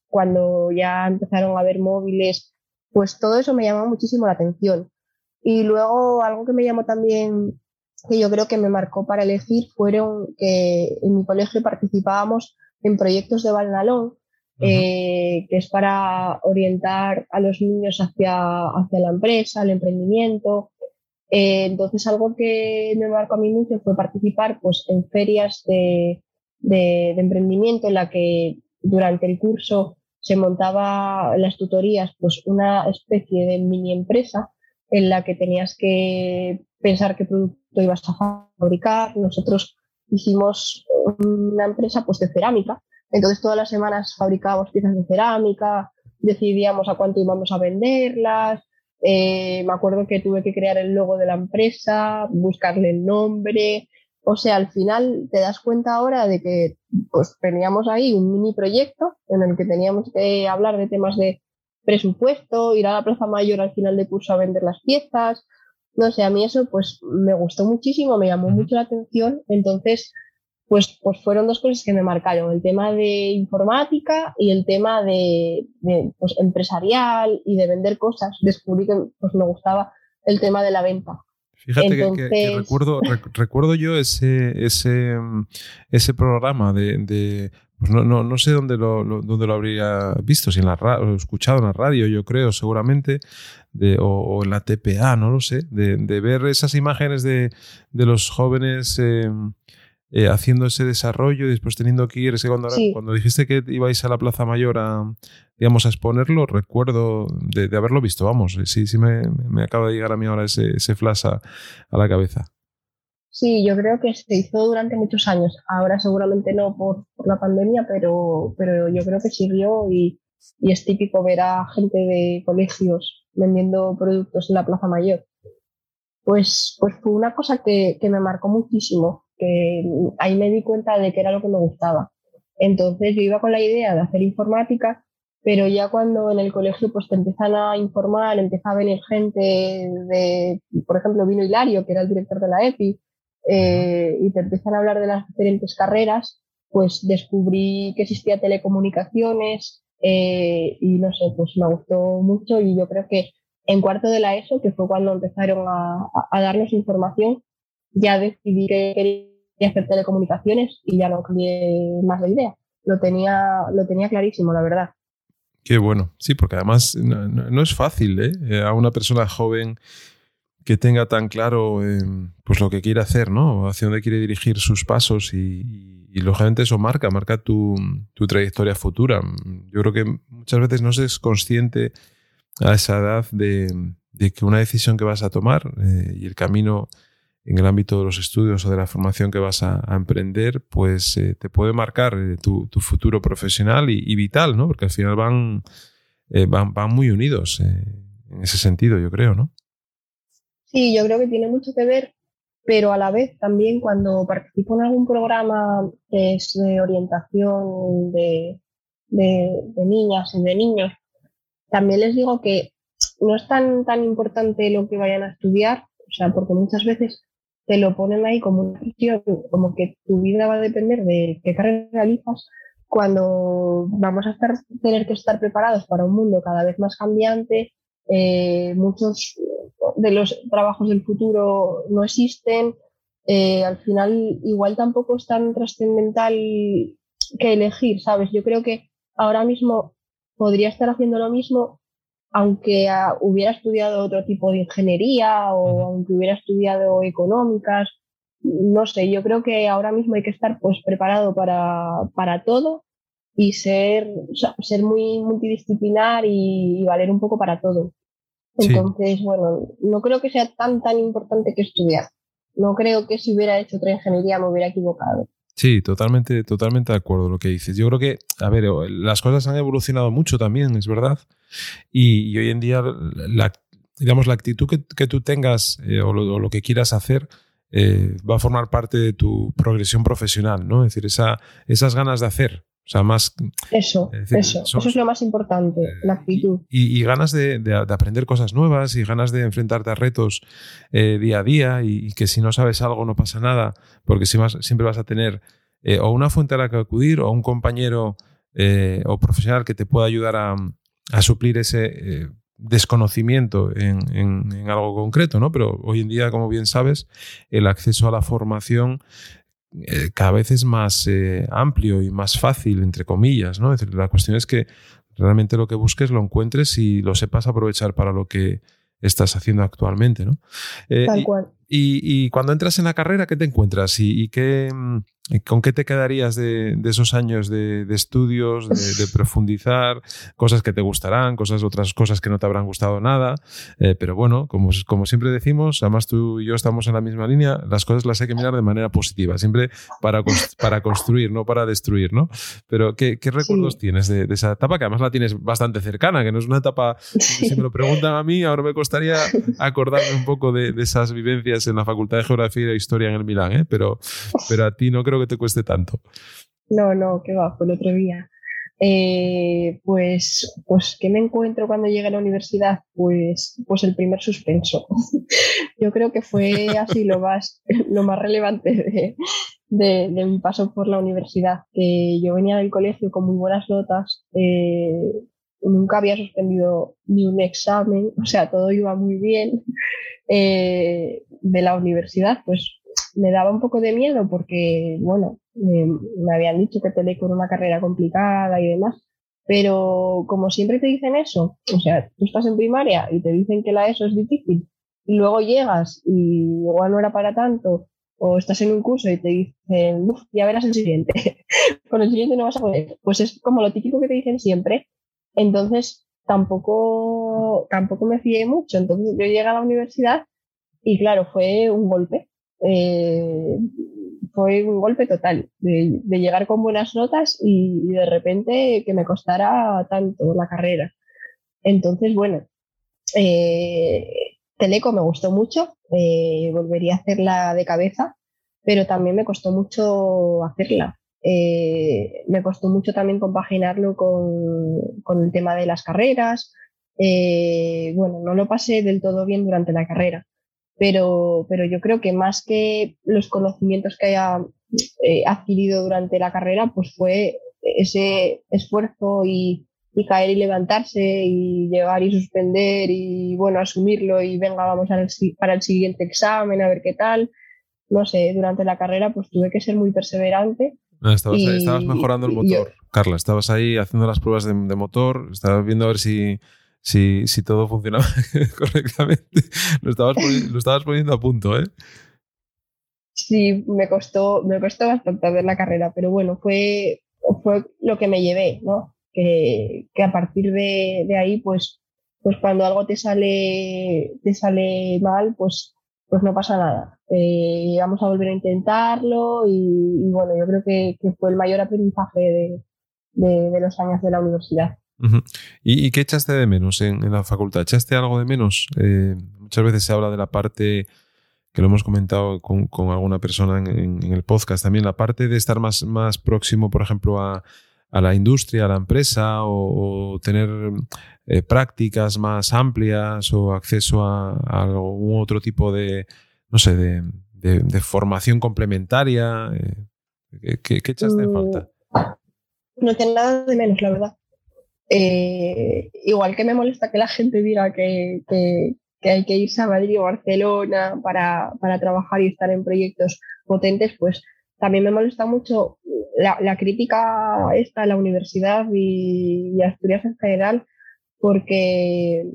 cuando ya empezaron a haber móviles, pues todo eso me llamó muchísimo la atención. Y luego algo que me llamó también, que yo creo que me marcó para elegir, fueron que en mi colegio participábamos en proyectos de Balnalón, eh, que es para orientar a los niños hacia, hacia la empresa, el emprendimiento. Eh, entonces, algo que me marcó a mí mucho fue participar pues, en ferias de, de, de emprendimiento en la que durante el curso se montaba las tutorías pues una especie de mini empresa en la que tenías que pensar qué producto ibas a fabricar. Nosotros hicimos una empresa pues de cerámica, entonces todas las semanas fabricábamos piezas de cerámica, decidíamos a cuánto íbamos a venderlas. Eh, me acuerdo que tuve que crear el logo de la empresa, buscarle el nombre, o sea, al final te das cuenta ahora de que pues teníamos ahí un mini proyecto en el que teníamos que hablar de temas de presupuesto, ir a la Plaza Mayor al final de curso a vender las piezas. No sé, a mí eso pues me gustó muchísimo, me llamó mucho la atención. Entonces, pues, pues fueron dos cosas que me marcaron, el tema de informática y el tema de, de pues, empresarial y de vender cosas. Descubrí que pues, me gustaba el tema de la venta. Fíjate Entonces... que, que, que, recuerdo, rec, recuerdo yo ese, ese, ese programa de, de pues no, no, no, sé dónde lo, lo, dónde lo habría visto, si en la radio, escuchado en la radio, yo creo, seguramente, de, o, o, en la TPA, no lo sé, de, de ver esas imágenes de, de los jóvenes eh, eh, haciendo ese desarrollo y después teniendo que ir, es que cuando, sí. cuando dijiste que ibais a la Plaza Mayor a, digamos, a exponerlo, recuerdo de, de haberlo visto, vamos, sí, sí me, me, acaba de llegar a mí ahora ese, ese flash a, a, la cabeza. Sí, yo creo que se hizo durante muchos años, ahora seguramente no por, por la pandemia, pero, pero yo creo que sirvió y, y es típico ver a gente de colegios vendiendo productos en la Plaza Mayor. Pues, pues fue una cosa que, que me marcó muchísimo que ahí me di cuenta de que era lo que me gustaba. Entonces yo iba con la idea de hacer informática, pero ya cuando en el colegio pues te empiezan a informar, empieza a venir gente de, por ejemplo, vino Hilario, que era el director de la EPI, eh, y te empiezan a hablar de las diferentes carreras, pues descubrí que existía telecomunicaciones eh, y no sé, pues me gustó mucho y yo creo que en cuarto de la ESO, que fue cuando empezaron a, a darnos información, ya decidí que quería hacer telecomunicaciones y ya no cambié más de idea. Lo tenía, lo tenía clarísimo, la verdad. Qué bueno. Sí, porque además no, no, no es fácil, ¿eh? ¿eh? A una persona joven que tenga tan claro eh, pues lo que quiere hacer, ¿no? Hacia dónde quiere dirigir sus pasos y, y, lógicamente eso marca, marca tu, tu, trayectoria futura. Yo creo que muchas veces no se es consciente a esa edad de, de que una decisión que vas a tomar eh, y el camino en el ámbito de los estudios o de la formación que vas a, emprender, pues eh, te puede marcar eh, tu, futuro profesional y, vital, ¿no? Porque al final van, van, van, muy unidos en ese sentido, yo creo, ¿no? Sí, yo creo que tiene mucho que ver, pero a la vez también cuando participo en algún programa de orientación de, de, niñas y de niños, también les digo que no es tan, tan importante lo que vayan a estudiar, o sea, porque muchas veces te lo ponen ahí como una cuestión, como que tu vida va a depender de qué carrera realizas, cuando vamos a tener que estar preparados para un mundo cada vez más cambiante, eh, muchos de los trabajos del futuro no existen, eh, al final igual tampoco es tan trascendental que elegir, ¿sabes? Yo creo que ahora mismo podría estar haciendo lo mismo aunque hubiera estudiado otro tipo de ingeniería o aunque hubiera estudiado económicas, no sé, yo creo que ahora mismo hay que estar pues preparado para, todo y ser, ser muy multidisciplinar y, valer un poco para todo. Entonces, bueno, no creo que sea tan, tan importante que estudiar. No creo que si hubiera hecho otra ingeniería me hubiera equivocado. Sí, totalmente, totalmente de acuerdo lo que dices. Yo creo que, a ver, las cosas han evolucionado mucho también, es verdad. Y, hoy en día, la, digamos, la actitud que, tú tengas eh, o, lo, que quieras hacer eh, va a formar parte de tu progresión profesional, ¿no? Es decir, esa, esas ganas de hacer. O sea, más. Eso, eso. eso es lo más importante, la actitud. Y, ganas de, aprender cosas nuevas y ganas de enfrentarte a retos eh, día a día y, que si no sabes algo no pasa nada, porque si siempre vas a tener o una fuente a la que acudir o un compañero o profesional que te pueda ayudar a, a suplir ese eh, desconocimiento en, algo concreto, ¿no? Pero hoy en día, como bien sabes, el acceso a la formación eh, cada vez es más eh, amplio y más fácil, entre comillas, ¿no? la cuestión es que realmente lo que busques lo encuentres y lo sepas aprovechar para lo que estás haciendo actualmente, ¿no? Tal cual. Y, cuando entras en la carrera, ¿qué te encuentras? ¿Y, qué, mm, con qué te quedarías de, esos años de, estudios, de, profundizar, cosas que te gustarán, cosas otras cosas que no te habrán gustado nada? Eh, pero bueno, como, como siempre decimos, además tú y yo estamos en la misma línea, las cosas las hay que mirar de manera positiva, siempre para, para construir, no para destruir, ¿no? Pero ¿qué, recuerdos tienes de, esa etapa? Que además la tienes bastante cercana, que no es una etapa, si me lo preguntan a mí, ahora me costaría acordarme un poco de esas vivencias en la Facultad de Geografía e Historia en el Milán, ¿eh? pero, pero a ti no creo que te cueste tanto. No, no, que va, fue el otro día. Eh, pues, pues, ¿qué me encuentro cuando llegué a la universidad? Pues, pues el primer suspenso. Yo creo que fue así lo más, lo más relevante de, de, mi paso por la universidad. Que yo venía del colegio con muy buenas notas, eh, nunca había suspendido ni un examen, o sea, todo iba muy bien. Eh, de la universidad, pues me daba un poco de miedo porque, bueno, me, habían dicho que Teleco con una carrera complicada y demás, pero como siempre te dicen eso, o sea, tú estás en primaria y te dicen que la ESO es difícil y luego llegas y igual no era para tanto, o estás en un curso y te dicen, ya verás el siguiente, con el siguiente no vas a poder, pues es como lo típico que te dicen siempre. Entonces, tampoco, tampoco me fié mucho. Entonces yo llegué a la universidad y claro, fue un golpe. Eh, fue un golpe total de, llegar con buenas notas y, de repente que me costara tanto la carrera. Entonces, bueno, eh, Teleco me gustó mucho, eh, volvería a hacerla de cabeza, pero también me costó mucho hacerla. Eh, me costó mucho también compaginarlo con, el tema de las carreras. Eh, bueno, no lo pasé del todo bien durante la carrera, pero, pero yo creo que más que los conocimientos que haya eh, adquirido durante la carrera, pues fue ese esfuerzo y, caer y levantarse y llegar y suspender y bueno, asumirlo y venga, vamos para el siguiente examen a ver qué tal. No sé, durante la carrera pues tuve que ser muy perseverante Ah, estabas, mejorando el motor, Carla. Estabas ahí haciendo las pruebas de, motor, estabas viendo a ver si, si, todo funcionaba correctamente. Lo estabas, poniendo, a punto, ¿eh? Sí, me costó, me costó bastante ver la carrera, pero bueno, fue, fue lo que me llevé, ¿no? Que, a partir de, ahí, pues, pues cuando algo te sale, te sale mal, pues pues no pasa nada. Eh, vamos a volver a intentarlo y, bueno, yo creo que, fue el mayor aprendizaje de, los años de la universidad. ¿Y, qué echaste de menos en, la facultad? ¿Echaste algo de menos? Eh, muchas veces se habla de la parte que lo hemos comentado con, alguna persona en, el podcast también, la parte de estar más, más próximo, por ejemplo, a, la industria, a la empresa, o, tener eh, prácticas más amplias o acceso a, algún otro tipo de, no sé, de, formación complementaria. Eh, ¿qué, echaste en falta? Mm, no tiene nada de menos, la verdad. Eh, igual que me molesta que la gente diga que, que hay que irse a Madrid o Barcelona para, para, trabajar y estar en proyectos potentes, pues también me molesta mucho la, la crítica esta a la universidad y, a Asturias en general, porque,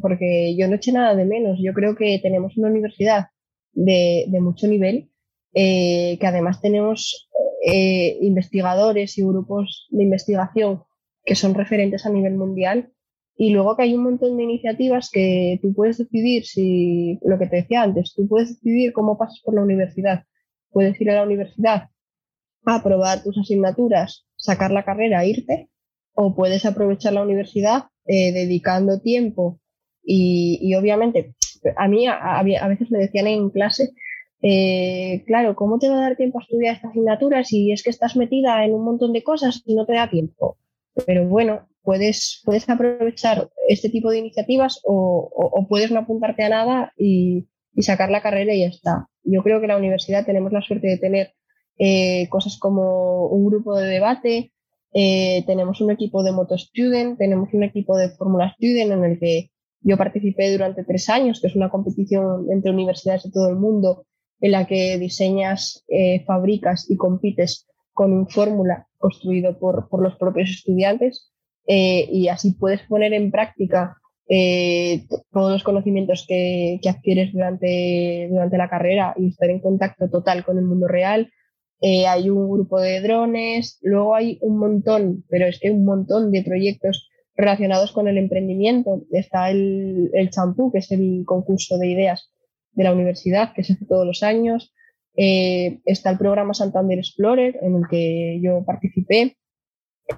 porque yo no eché nada de menos. Yo creo que tenemos una universidad de, de mucho nivel, eh, que además tenemos eh, investigadores y grupos de investigación que son referentes a nivel mundial y luego que hay un montón de iniciativas que tú puedes decidir si, lo que te decía antes, tú puedes decidir cómo pasas por la universidad. Puedes ir a la universidad a aprobar tus asignaturas, sacar la carrera, irte, o puedes aprovechar la universidad eh, dedicando tiempo y, obviamente, a mí a, veces me decían en clase, eh, claro, ¿cómo te va a dar tiempo a estudiar esta asignatura si es que estás metida en un montón de cosas y no te da tiempo? Pero bueno, puedes, puedes aprovechar este tipo de iniciativas o, puedes no apuntarte a nada y, sacar la carrera y ya está. Yo creo que en la universidad tenemos la suerte de tener eh, cosas como un grupo de debate, eh, tenemos un equipo de Moto Student, tenemos un equipo de Fórmula Student en el que yo participé durante tres años, que es una competición entre universidades de todo el mundo en la que diseñas, eh, fabricas y compites con un fórmula construido por, por los propios estudiantes eh, y así puedes poner en práctica eh, todos los conocimientos que, que, adquieres durante, durante la carrera y estar en contacto total con el mundo real. Eh, hay un grupo de drones, luego hay un montón, pero es que un montón de proyectos relacionados con el emprendimiento. Está el, el champú, que es el concurso de ideas de la universidad, que se hace todos los años. está el programa Santander Explorer, en el que yo participé.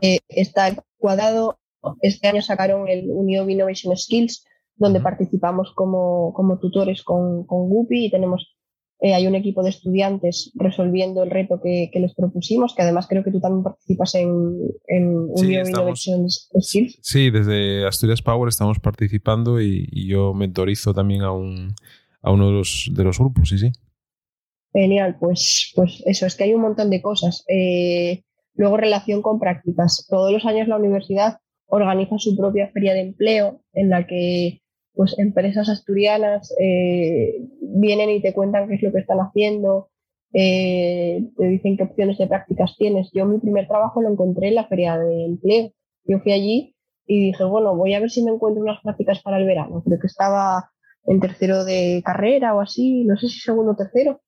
Eh, está cuadrado. Este año sacaron el Unión Innovation Skills, donde participamos como, como tutores con, con Guppy y tenemos eh, hay un equipo de estudiantes resolviendo el reto que, que, les propusimos, que además creo que tú también participas en, en sí, Innovation Skills. Sí, desde Asturias Power estamos participando y, yo mentorizo también a, un, a uno de los, de los grupos, sí, sí. Genial, pues, pues eso, es que hay un montón de cosas. Eh, Luego, relación con prácticas. Todos los años la universidad organiza su propia feria de empleo en la que pues, empresas asturianas eh, vienen y te cuentan qué es lo que están haciendo, eh, te dicen qué opciones de prácticas tienes. Yo mi primer trabajo lo encontré en la feria de empleo. Yo fui allí y dije, bueno, voy a ver si me encuentro unas prácticas para el verano. Creo que estaba en tercero de carrera o así, no sé si segundo o tercero.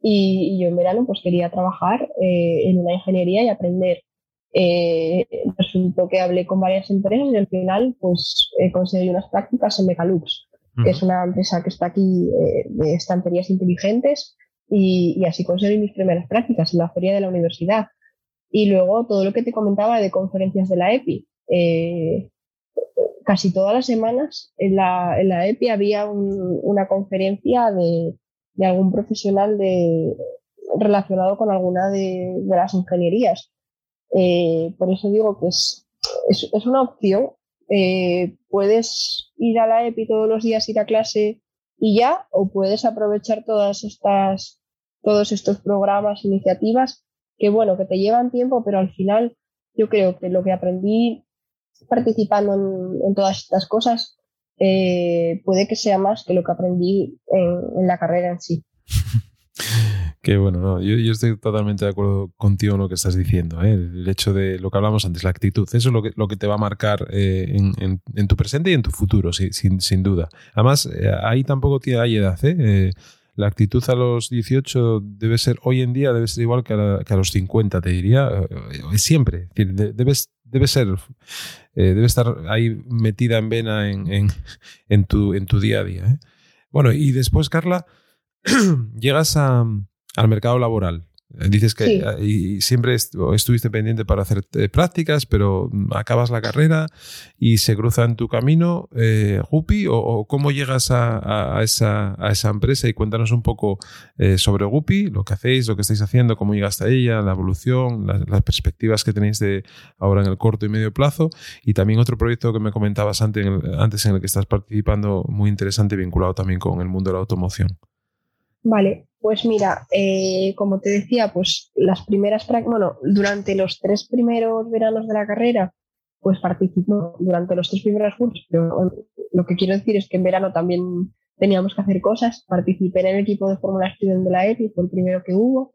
Y, yo en verano pues quería trabajar eh, en una ingeniería y aprender. Eh, resultó que hablé con varias empresas y al final pues conseguí unas prácticas en Mecalux, que es una empresa que está aquí eh, de estanterías inteligentes y, así conseguí mis primeras prácticas en la feria de la universidad. Y luego todo lo que te comentaba de conferencias de la EPI. casi todas las semanas en la, en la EPI había una conferencia de, de algún profesional de, relacionado con alguna de, las ingenierías. Eh, por eso digo que es, es, una opción. Eh, puedes ir a la EPI todos los días, ir a clase y ya, o puedes aprovechar todas estas, todos estos programas, iniciativas, que bueno, que te llevan tiempo, pero al final yo creo que lo que aprendí participando en todas estas cosas eh, puede que sea más que lo que aprendí en, la carrera en sí. Qué bueno, no, yo, estoy totalmente de acuerdo contigo en lo que estás diciendo. ¿eh? El hecho de lo que hablamos antes, la actitud, eso es lo que, te va a marcar eh, en, tu presente y en tu futuro, sin, duda. Además, ahí tampoco tiene, hay edad. La actitud a los 18 debe ser, hoy en día, debe ser igual que a, los 50, te diría. Siempre. Debes, debe ser eh, debe estar ahí metida en vena en, tu, en tu día a día. ¿eh? Bueno, y después, Carla, llegas al mercado laboral. Eh, dices que eh, siempre estuviste pendiente para hacer eh, prácticas, pero mm, acabas la carrera y se cruza en tu camino eh, Guppy o, cómo llegas a, esa, a, esa, empresa y cuéntanos un poco sobre Guppy, lo que hacéis, lo que estáis haciendo, cómo llegaste a ella, la evolución, las, perspectivas que tenéis de ahora en el corto y medio plazo y también otro proyecto que me comentabas antes en el, antes en el que estás participando muy interesante vinculado también con el mundo de la automoción. Vale, pues mira, eh, como te decía, pues las primeras, bueno, durante los tres primeros veranos de la carrera, pues participo durante los tres primeros cursos, pero lo que quiero decir es que en verano también teníamos que hacer cosas. Participé en el equipo de Fórmula Student de la EPI, fue el primero que hubo.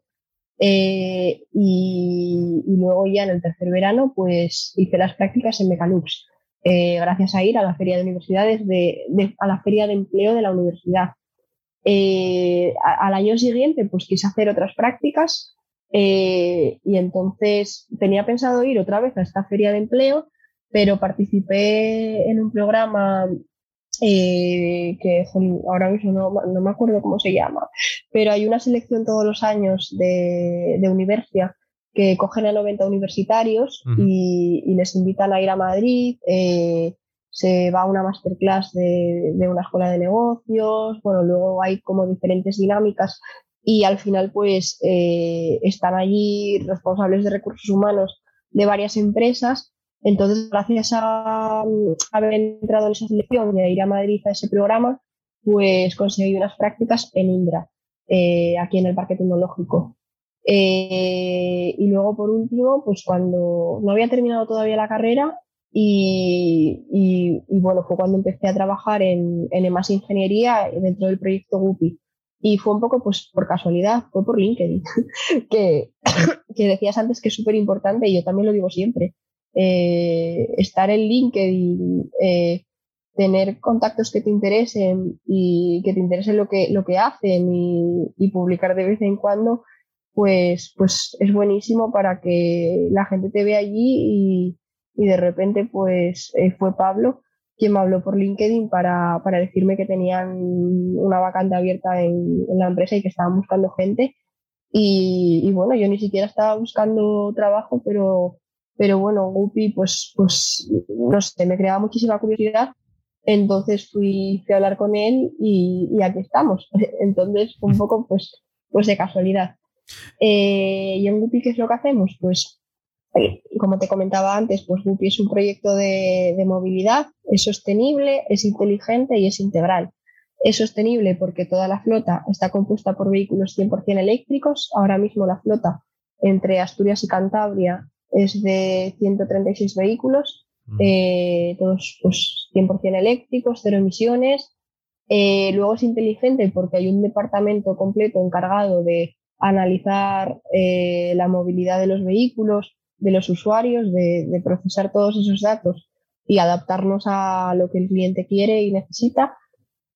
Eh, y, luego ya en el tercer verano, pues hice las prácticas en Mecalux, eh, gracias a ir a la feria de universidades, de, a la feria de empleo de la universidad. Eh, al año siguiente, pues quise hacer otras prácticas eh, y entonces tenía pensado ir otra vez a esta feria de empleo, pero participé en un programa eh, que ahora mismo no, me acuerdo cómo se llama, pero hay una selección todos los años de, de universidad que cogen a 90 universitarios y, les invitan a ir a Madrid se va a una masterclass de, de, una escuela de negocios, bueno, luego hay como diferentes dinámicas y al final pues eh, están allí responsables de recursos humanos de varias empresas. Entonces, gracias a, haber entrado en esa selección y a ir a Madrid a ese programa, pues conseguí unas prácticas en Indra, eh, aquí en el Parque Tecnológico. Eh, y luego, por último, pues cuando no había terminado todavía la carrera, y, y, bueno, fue cuando empecé a trabajar en, en EMAS Ingeniería dentro del proyecto Guppy. Y fue un poco pues por casualidad, fue por LinkedIn, que, que decías antes que es súper importante y yo también lo digo siempre. Eh, estar en LinkedIn, eh, tener contactos que te interesen y que te interesen lo que, lo que hacen y, y, publicar de vez en cuando, pues, pues es buenísimo para que la gente te vea allí y, y de repente pues eh, fue Pablo quien me habló por LinkedIn para, para decirme que tenían una vacante abierta en, la empresa y que estaban buscando gente. Y, bueno, yo ni siquiera estaba buscando trabajo, pero, pero bueno, Guppy, pues, pues, no sé, me creaba muchísima curiosidad. Entonces fui, a hablar con él y, y aquí estamos. Entonces, un poco, pues, pues de casualidad. Eh, ¿Y en Guppy qué es lo que hacemos? Pues como te comentaba antes, pues Guppy es un proyecto de, movilidad, es sostenible, es inteligente y es integral. Es sostenible porque toda la flota está compuesta por vehículos 100% eléctricos. Ahora mismo la flota entre Asturias y Cantabria es de 136 vehículos, mm. eh, todos pues, 100% eléctricos, cero emisiones. Eh, luego es inteligente porque hay un departamento completo encargado de analizar eh, la movilidad de los vehículos, de los usuarios, de, procesar todos esos datos y adaptarnos a lo que el cliente quiere y necesita.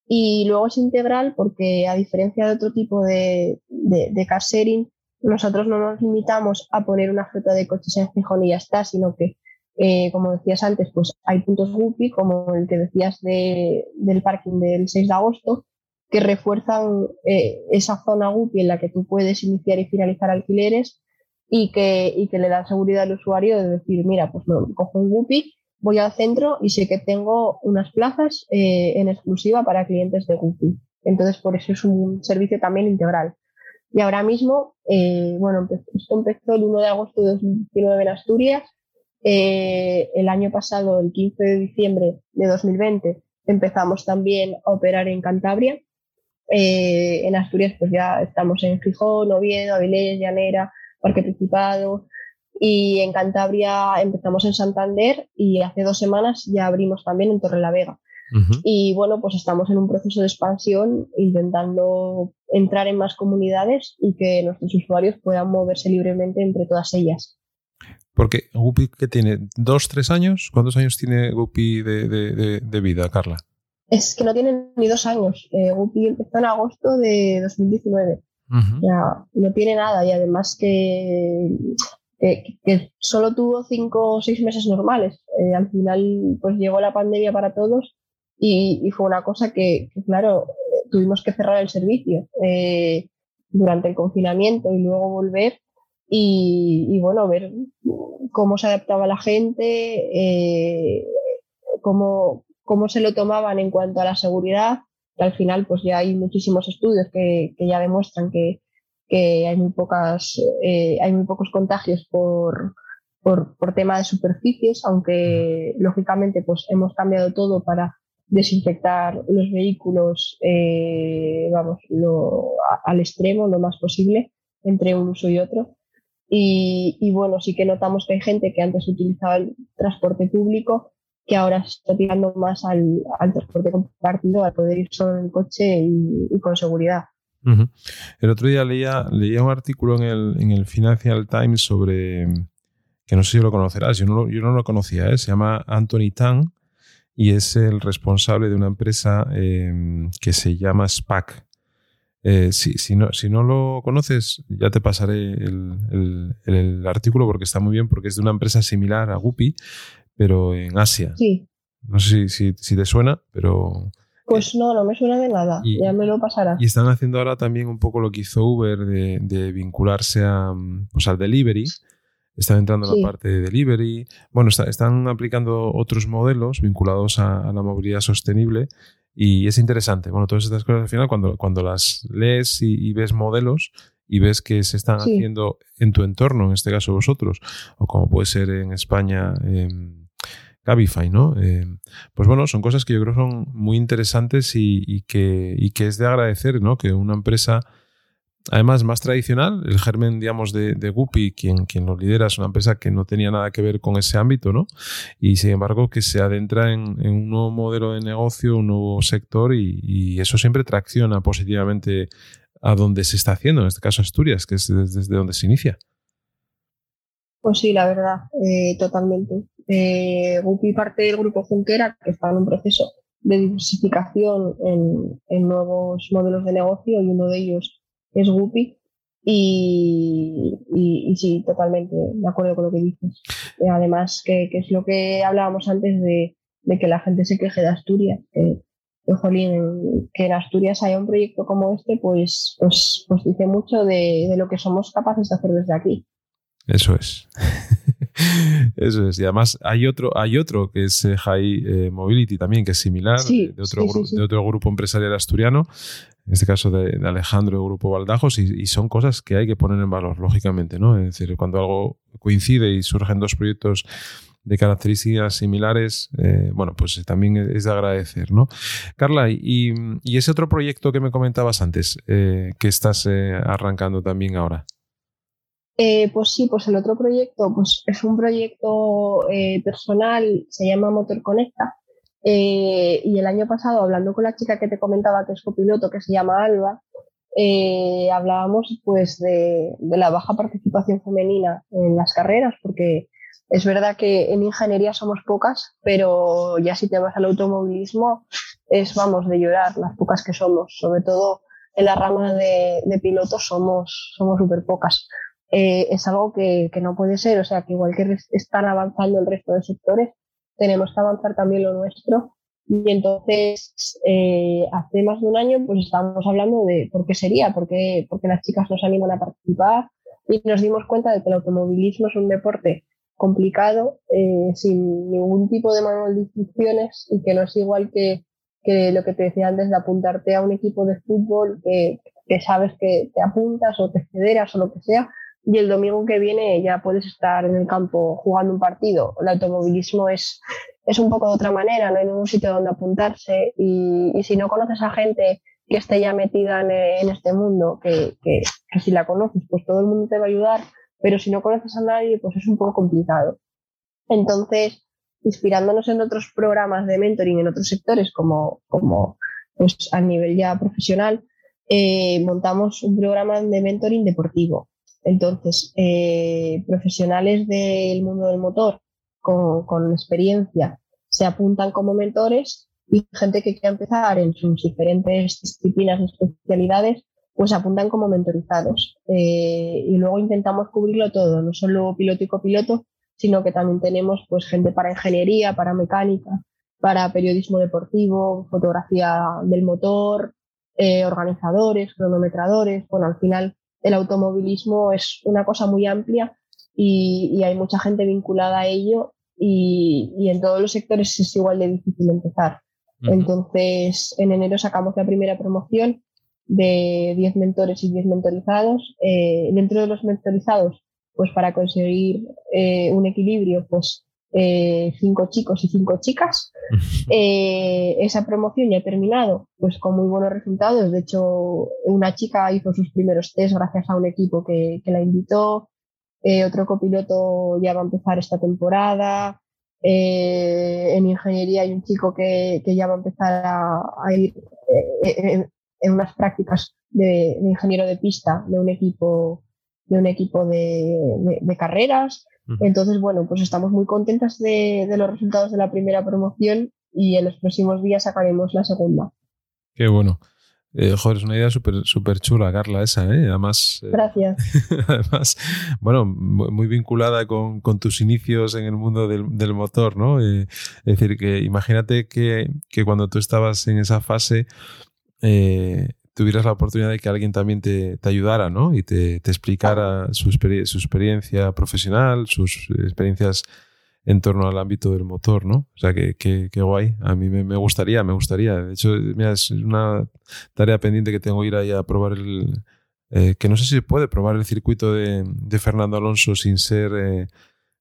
Y luego es integral porque a diferencia de otro tipo de, de, sharing, nosotros no nos limitamos a poner una flota de coches en Gijón y ya está, sino que, eh, como decías antes, pues hay puntos Guppy, como el que decías de, del parking del 6 de agosto, que refuerzan eh, esa zona Guppy en la que tú puedes iniciar y finalizar alquileres y que, y que le da seguridad al usuario de decir, mira, pues no, cojo un Guppy, voy al centro y sé que tengo unas plazas eh, en exclusiva para clientes de Guppy. Entonces, por eso es un servicio también integral. Y ahora mismo, eh, bueno, esto empezó el 1 de agosto de 2019 en Asturias. Eh, el año pasado, el 15 de diciembre de 2020, empezamos también a operar en Cantabria. en Asturias, pues ya estamos en Gijón, Oviedo, Avilés, Llanera, Parque Principado. Y en Cantabria empezamos en Santander y hace dos semanas ya abrimos también en Torrelavega. Y bueno, pues estamos en un proceso de expansión intentando entrar en más comunidades y que nuestros usuarios puedan moverse libremente entre todas ellas. Porque Guppy, que tiene? ¿Dos, tres años? ¿Cuántos años tiene Guppy de, vida, Carla? Es que no tiene ni dos años. Eh, Guppy empezó en agosto de 2019 no tiene nada y además que, que, solo tuvo cinco o seis meses normales. Eh, al final pues llegó la pandemia para todos y, fue una cosa que, claro, tuvimos que cerrar el servicio eh, durante el confinamiento y luego volver y, bueno, ver cómo se adaptaba la gente, eh, cómo, cómo se lo tomaban en cuanto a la seguridad, que al final pues ya hay muchísimos estudios que, que ya demuestran que, que hay muy pocas, eh, hay muy pocos contagios por, por, por, tema de superficies, aunque lógicamente pues hemos cambiado todo para desinfectar los vehículos, eh, vamos, lo, al extremo lo más posible entre un uso y otro. Y, y, bueno, sí que notamos que hay gente que antes utilizaba el transporte público que ahora está tirando más al, transporte compartido, al poder ir solo en el coche y, con seguridad. El otro día leía, un artículo en el, Financial Times sobre, que no sé si lo conocerás, yo no lo, conocía, ¿eh? se llama Anthony Tang y es el responsable de una empresa eh, que se llama SPAC. Eh, si, no, lo conoces, ya te pasaré el, el, artículo porque está muy bien, porque es de una empresa similar a Guppy, pero en Asia. Sí. No sé si, si, si te suena, pero pues no, no me suena de nada. ya me lo pasará. Y están haciendo ahora también un poco lo que hizo Uber de, de vincularse a, pues al delivery. Están entrando en la parte de delivery. Bueno, está, están aplicando otros modelos vinculados a, a, la movilidad sostenible y es interesante. Bueno, todas estas cosas al final, cuando, cuando las lees y, y ves modelos y ves que se están sí. haciendo en tu entorno, en este caso vosotros, o como puede ser en España. Eh, Cabify, ¿no? Eh, pues bueno, son cosas que yo creo son muy interesantes y, que, es de agradecer, ¿no? Que una empresa, además más tradicional, el germen, digamos, de, Guppy, quien, lo lidera, es una empresa que no tenía nada que ver con ese ámbito, ¿no? Y sin embargo, que se adentra en, un nuevo modelo de negocio, un nuevo sector y, eso siempre tracciona positivamente a donde se está haciendo, en este caso Asturias, que es desde, desde donde se inicia. Pues sí, la verdad, eh, totalmente. Eh, Guppy parte del grupo Junquera, que está en un proceso de diversificación en, en, nuevos modelos de negocio y uno de ellos es Guppy. Y, y, y, sí, totalmente de acuerdo con lo que dices. Eh, además, que, que, es lo que hablábamos antes de, de, que la gente se queje de Asturias. Que, jolín, que en Asturias haya un proyecto como este, pues, pues, pues dice mucho de, de lo que somos capaces de hacer desde aquí. Eso es. Eso es. Y además hay otro, hay otro que es eh, High eh, Mobility también, que es similar, sí, de, otro sí, sí, de otro grupo empresarial asturiano, en este caso de, de Alejandro, Grupo Baldajos, y, y, son cosas que hay que poner en valor, lógicamente, ¿no? Es decir, cuando algo coincide y surgen dos proyectos de características similares, eh, bueno, pues también es de agradecer, ¿no? Carla, y, y ese otro proyecto que me comentabas antes, eh, que estás eh, arrancando también ahora. Eh, pues sí, pues el otro proyecto pues es un proyecto eh, personal, se llama Motor Conecta. Eh, y el año pasado, hablando con la chica que te comentaba que es copiloto, que se llama Alba, hablábamos pues de, la baja participación femenina en las carreras, porque es verdad que en ingeniería somos pocas, pero ya si te vas al automovilismo es, vamos, de llorar las pocas que somos, sobre todo en la rama de, de pilotos somos somos súper pocas eh, es algo que, que, no puede ser. O sea, que igual que están avanzando el resto de sectores, tenemos que avanzar también lo nuestro. Y entonces, eh, hace más de un año, pues estábamos hablando de por qué sería, por qué, porque las chicas nos animan a participar y nos dimos cuenta de que el automovilismo es un deporte complicado, eh, sin ningún tipo de manual de instrucciones y que no es igual que, que lo que te decía antes de apuntarte a un equipo de fútbol que, que sabes que te apuntas o te federas o lo que sea, y el domingo que viene ya puedes estar en el campo jugando un partido. El automovilismo es, es un poco de otra manera, no hay ningún sitio donde apuntarse y, y si no conoces a gente que esté ya metida en, este mundo, que, que, que, si la conoces, pues todo el mundo te va a ayudar, pero si no conoces a nadie, pues es un poco complicado. Entonces, inspirándonos en otros programas de mentoring en otros sectores, como, como pues a nivel ya profesional, eh, montamos un programa de mentoring deportivo entonces, eh, profesionales del mundo del motor con, experiencia se apuntan como mentores y gente que quiera empezar en sus diferentes disciplinas y especialidades, pues apuntan como mentorizados. Eh, y luego intentamos cubrirlo todo, no solo piloto y copiloto, sino que también tenemos pues gente para ingeniería, para mecánica, para periodismo deportivo, fotografía del motor, eh, organizadores, cronometradores. Bueno, al final el automovilismo es una cosa muy amplia y, hay mucha gente vinculada a ello y, en todos los sectores es igual de difícil empezar. Entonces, en enero sacamos la primera promoción de 10 mentores y 10 mentorizados. Eh, dentro de los mentorizados, pues para conseguir eh, un equilibrio, pues eh, cinco chicos y cinco chicas. esa promoción ya ha terminado, pues con muy buenos resultados. De hecho, una chica hizo sus primeros test gracias a un equipo que, la invitó. otro copiloto ya va a empezar esta temporada. en ingeniería hay un chico que, ya va a empezar a, ir en unas prácticas de, ingeniero de pista de un equipo de un equipo de, carreras. Entonces, bueno, pues estamos muy contentas de, los resultados de la primera promoción y en los próximos días sacaremos la segunda. Qué bueno. Eh, joder, es una idea súper super chula, Carla, esa, ¿eh? Además. Eh, Gracias. además, bueno, muy vinculada con, tus inicios en el mundo del, motor, ¿no? Eh, es decir, que imagínate que, que, cuando tú estabas en esa fase, eh, tuvieras la oportunidad de que alguien también te, ayudara, ¿no? Y te, explicara su, su, experiencia profesional, sus experiencias en torno al ámbito del motor, ¿no? O sea, que, que, guay. A mí me, gustaría, me gustaría. De hecho, mira, es una tarea pendiente que tengo que ir ahí a probar el... Eh, que no sé si puede probar el circuito de, Fernando Alonso sin ser... Eh,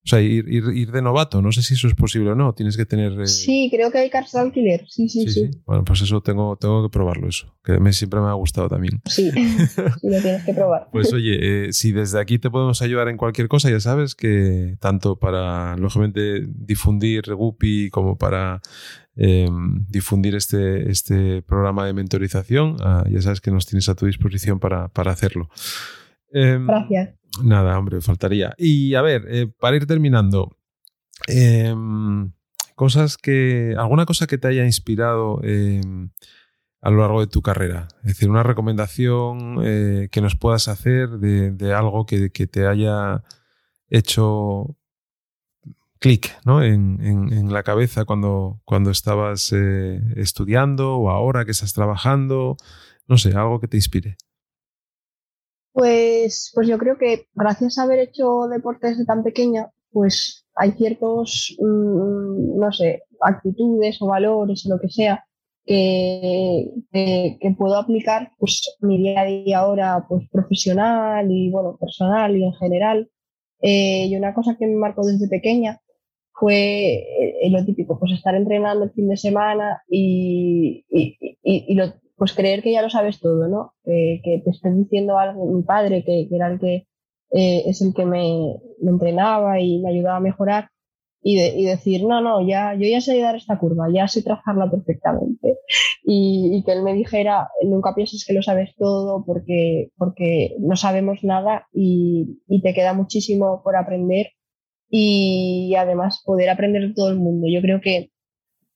o sea, ir, ir, de novato, no sé si eso es posible o no, tienes que tener... Eh, sí, creo que hay cars de alquiler, sí sí, sí, Bueno, pues eso tengo, tengo que probarlo eso, que me, siempre me ha gustado también. Sí, sí lo tienes que probar. Pues oye, eh, si desde aquí te podemos ayudar en cualquier cosa, ya sabes que tanto para, lógicamente, difundir Guppy como para em, difundir este, este programa de mentorización, ah, ya sabes que nos tienes a tu disposición para, para hacerlo. Em, Gracias. Nada, hombre, faltaría. Y a ver, eh, para ir terminando, em, cosas que. ¿Alguna cosa que te haya inspirado em, a lo largo de tu carrera? Es decir, una recomendación eh, que nos puedas hacer de, algo que, te haya hecho clic ¿no? en, la cabeza cuando, cuando estabas eh, estudiando o ahora que estás trabajando. No sé, algo que te inspire. Pues, pues yo creo que gracias a haber hecho deporte desde tan pequeña, pues hay ciertos, mm, no sé, actitudes o valores o lo que sea que, puedo aplicar pues mi día a día ahora pues profesional y bueno, personal y en general. Eh, y una cosa que me marcó desde pequeña fue eh, lo típico, pues estar entrenando el fin de semana y, y, y, y lo, pues creer que ya lo sabes todo, ¿no? que te estén diciendo algo, mi padre, que, era el que eh, es el que me, entrenaba y me ayudaba a mejorar, y, decir, no, no, ya, yo ya sé dar esta curva, ya sé trazarla perfectamente. Y, que él me dijera, nunca pienses que lo sabes todo porque, porque no sabemos nada y, y te queda muchísimo por aprender y además poder aprender de todo el mundo. Yo creo que,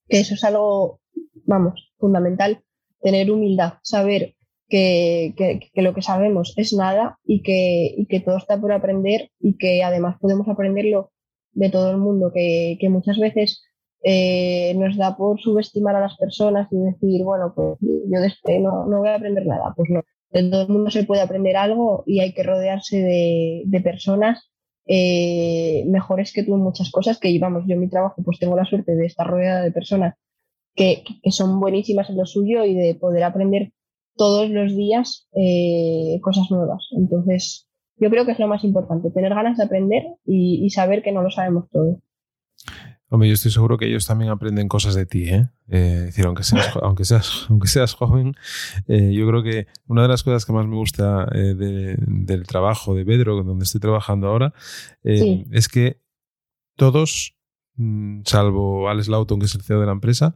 que eso es algo, vamos, fundamental tener humildad, saber que, lo que sabemos es nada y que, que todo está por aprender y que además podemos aprenderlo de todo el mundo, que, muchas veces eh, nos da por subestimar a las personas y decir, bueno, pues yo de este no, no voy a aprender nada. Pues no, de todo el mundo se puede aprender algo y hay que rodearse de, personas eh, mejores que tú en muchas cosas, que vamos, yo en mi trabajo pues tengo la suerte de estar rodeada de personas que, son buenísimas en lo suyo y de poder aprender todos los días eh, cosas nuevas. Entonces, yo creo que es lo más importante, tener ganas de aprender y, saber que no lo sabemos todo. Hombre, yo estoy seguro que ellos también aprenden cosas de ti, ¿eh? eh es decir, aunque seas, aunque seas, aunque seas joven, eh, yo creo que una de las cosas que más me gusta del trabajo de Pedro, donde estoy trabajando ahora, es que todos salvo Alex Lauton, que es el CEO de la empresa,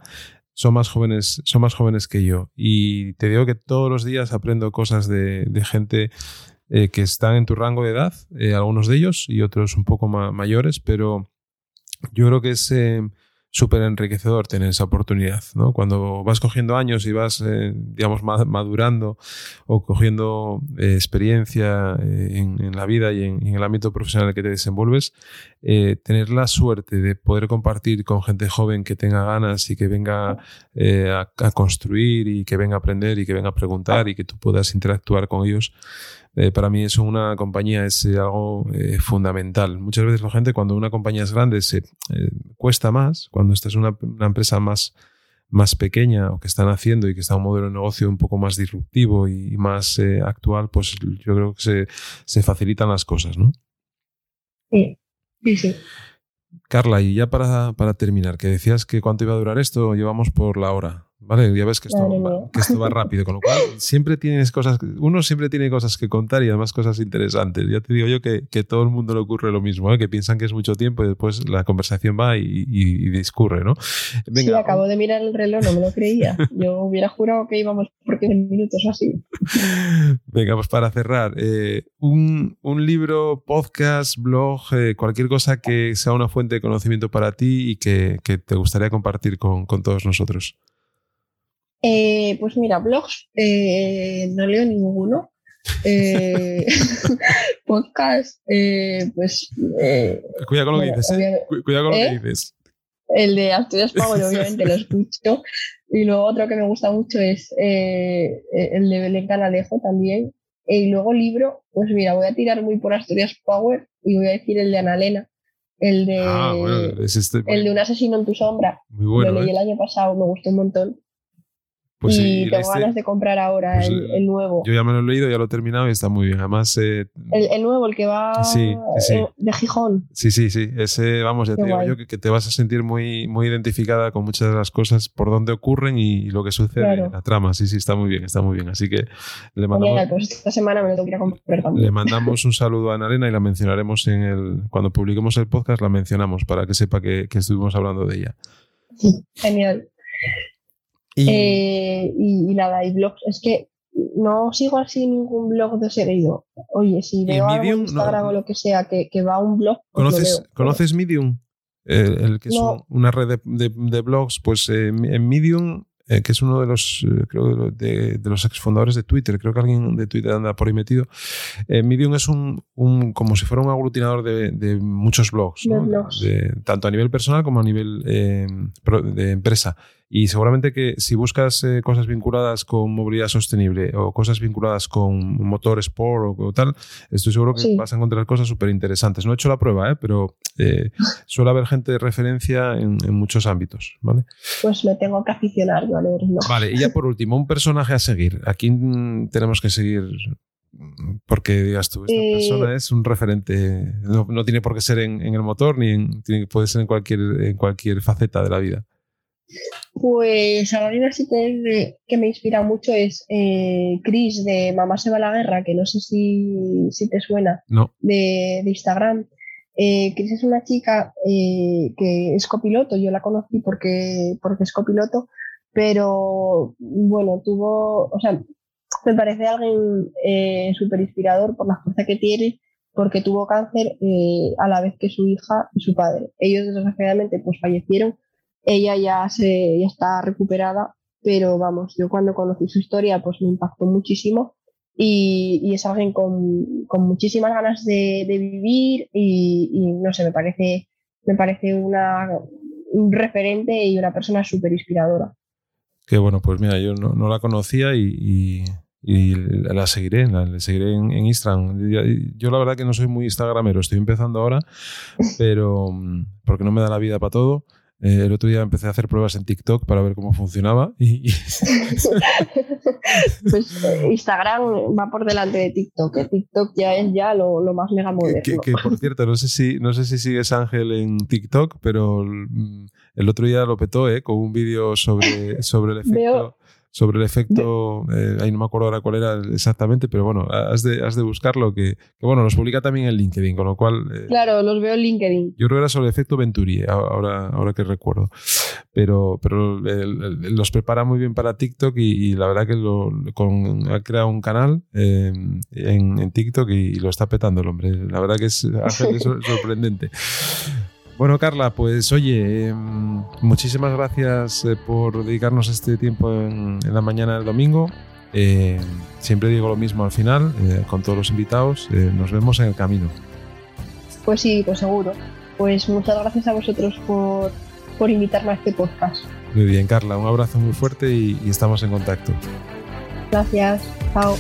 son más jóvenes, son más jóvenes que yo. Y te digo que todos los días aprendo cosas de, gente eh, que están en tu rango de edad, eh, algunos de ellos y otros un poco mayores, pero yo creo que es, súper enriquecedor tener esa oportunidad, ¿no? Cuando vas cogiendo años y vas, eh, digamos, madurando o cogiendo eh, experiencia eh, en, la vida y en, el ámbito profesional que te desenvuelves, tener la suerte de poder compartir con gente joven que tenga ganas y que venga a, a, construir y que venga a aprender y que venga a preguntar y que tú puedas interactuar con ellos, eh, para mí eso una compañía es eh, algo eh, fundamental. Muchas veces la gente cuando una compañía es grande se cuesta más, cuando esta es una, empresa más, más pequeña o que están haciendo y que está un modelo de negocio un poco más disruptivo y, más actual, pues yo creo que se, se, facilitan las cosas, ¿no? Sí, sí, sí. Carla, y ya para, para terminar, que decías que cuánto iba a durar esto, llevamos por la hora. ¿Vale? Ya ves que esto, va, que esto va rápido, con lo cual siempre tienes cosas, uno siempre tiene cosas que contar y además cosas interesantes. Ya te digo yo que, que todo el mundo le ocurre lo mismo, ¿eh? que piensan que es mucho tiempo y después la conversación va y, y, discurre, ¿no? Venga. Sí, acabo de mirar el reloj, no me lo creía. Yo hubiera jurado que íbamos por 15 minutos así. Venga, pues para cerrar, eh, un, un, libro, podcast, blog, eh, cualquier cosa que sea una fuente de conocimiento para ti y que, que te gustaría compartir con, con todos nosotros. Eh, pues mira, blogs eh, no leo ninguno. Eh, podcast, pues. cuidado con lo que dices. Cuidado con lo que dices. El de Asturias Power, obviamente, lo escucho. Y luego otro que me gusta mucho es el de Belén Canalejo también. Y luego libro, pues mira, voy a tirar muy por Asturias Power y voy a decir el de Analena. El de, ah, este, el de Un asesino en tu sombra. Muy bueno. Lo leí el año pasado, me gustó un montón. Pues y tengo este ganas de comprar ahora pues el, nuevo. Yo ya me lo he leído, ya lo he terminado y está muy bien. Además. Eh, el, nuevo, el que va eh, de Gijón. Sí, sí, sí. Ese, vamos, ya te digo yo que, te vas a sentir muy, muy identificada con muchas de las cosas por dónde ocurren y, lo que sucede en la trama. Sí, sí, está muy bien, está muy bien. Así que le mandamos. pues esta semana me lo tengo que ir a comprar también. Le mandamos un saludo a Ana Arena y la mencionaremos en el. Cuando publiquemos el podcast, la mencionamos para que sepa que, que estuvimos hablando de ella. Genial. Eh, y, nada, y blogs. Es que no sigo así ningún blog de seguido. Oye, si veo algo en Instagram o lo que sea que, que va a un blog. Pues ¿Conoces, ¿conoces Medium? El, que es una red de, de, blogs, pues eh, en Medium eh, que es uno de los, creo, de, de, los exfundadores de Twitter, creo que alguien de Twitter anda por ahí metido. Medium es un, un, como si fuera un aglutinador de, de muchos blogs, tanto a nivel personal como a nivel de empresa. Y seguramente que si buscas eh, cosas vinculadas con movilidad sostenible o cosas vinculadas con motor sport o, tal, estoy seguro que vas a encontrar cosas súper interesantes. No he hecho la prueba, ¿eh? pero eh, suele haber gente de referencia en, muchos ámbitos. ¿vale? Pues me tengo que aficionar yo a leerlo. Vale, y ya por último, un personaje a seguir. ¿A quién tenemos que seguir? porque digas tú, esta eh, persona es un referente, no, tiene por qué ser en, el motor, ni puede ser en cualquier, en cualquier faceta de la vida. Pues a mí sí que, que me inspira mucho es eh, Chris de Mamá se va a la guerra, que no sé si, si te suena, de, de, Instagram. Eh, Chris es una chica eh, que es copiloto, yo la conocí porque, porque es copiloto, pero bueno, tuvo, o sea, me parece alguien eh, súper inspirador por la fuerza que tiene, porque tuvo cáncer a la vez que su hija y su padre. Ellos desgraciadamente pues fallecieron ella ya, se, ya está recuperada, pero vamos, yo cuando conocí su historia pues me impactó muchísimo y, es alguien con, con, muchísimas ganas de, de vivir y, no sé, me parece, me parece una, un referente y una persona súper inspiradora. Qué bueno, pues mira, yo no, no la conocía y, y, la seguiré, la, seguiré en, en, Instagram. Yo la verdad que no soy muy instagramero, estoy empezando ahora, pero mm, porque no me da la vida para todo eh, el otro día empecé a hacer pruebas en TikTok para ver cómo funcionaba. Y... pues eh, Instagram va por delante de TikTok. TikTok ya es ya lo, más mega moderno. Que, por cierto, no sé, si, no sé si sigues Ángel en TikTok, pero mm, el, otro día lo petó ¿eh? con un vídeo sobre, sobre el efecto sobre el efecto, eh, ahí no me acuerdo ahora cuál era exactamente, pero bueno, has de, has de buscarlo, que, que bueno, los publica también en LinkedIn, con lo cual... Eh, claro, los veo en LinkedIn. Yo creo que era sobre el efecto Venturi, ahora, ahora que recuerdo. Pero, pero los prepara muy bien para TikTok y, la verdad que lo, con, ha creado un canal em, en, en, TikTok y, lo está petando el hombre. La verdad que es, es sorprendente. Bueno, Carla, pues oye, em, muchísimas gracias eh, por dedicarnos este tiempo en, la mañana del domingo. Eh, siempre digo lo mismo al final, eh, con todos los invitados, nos vemos en el camino. Pues sí, pues seguro. Pues muchas gracias a vosotros por, por invitarme a este podcast. Muy bien, Carla, un abrazo muy fuerte y, y estamos en contacto. Gracias, chao.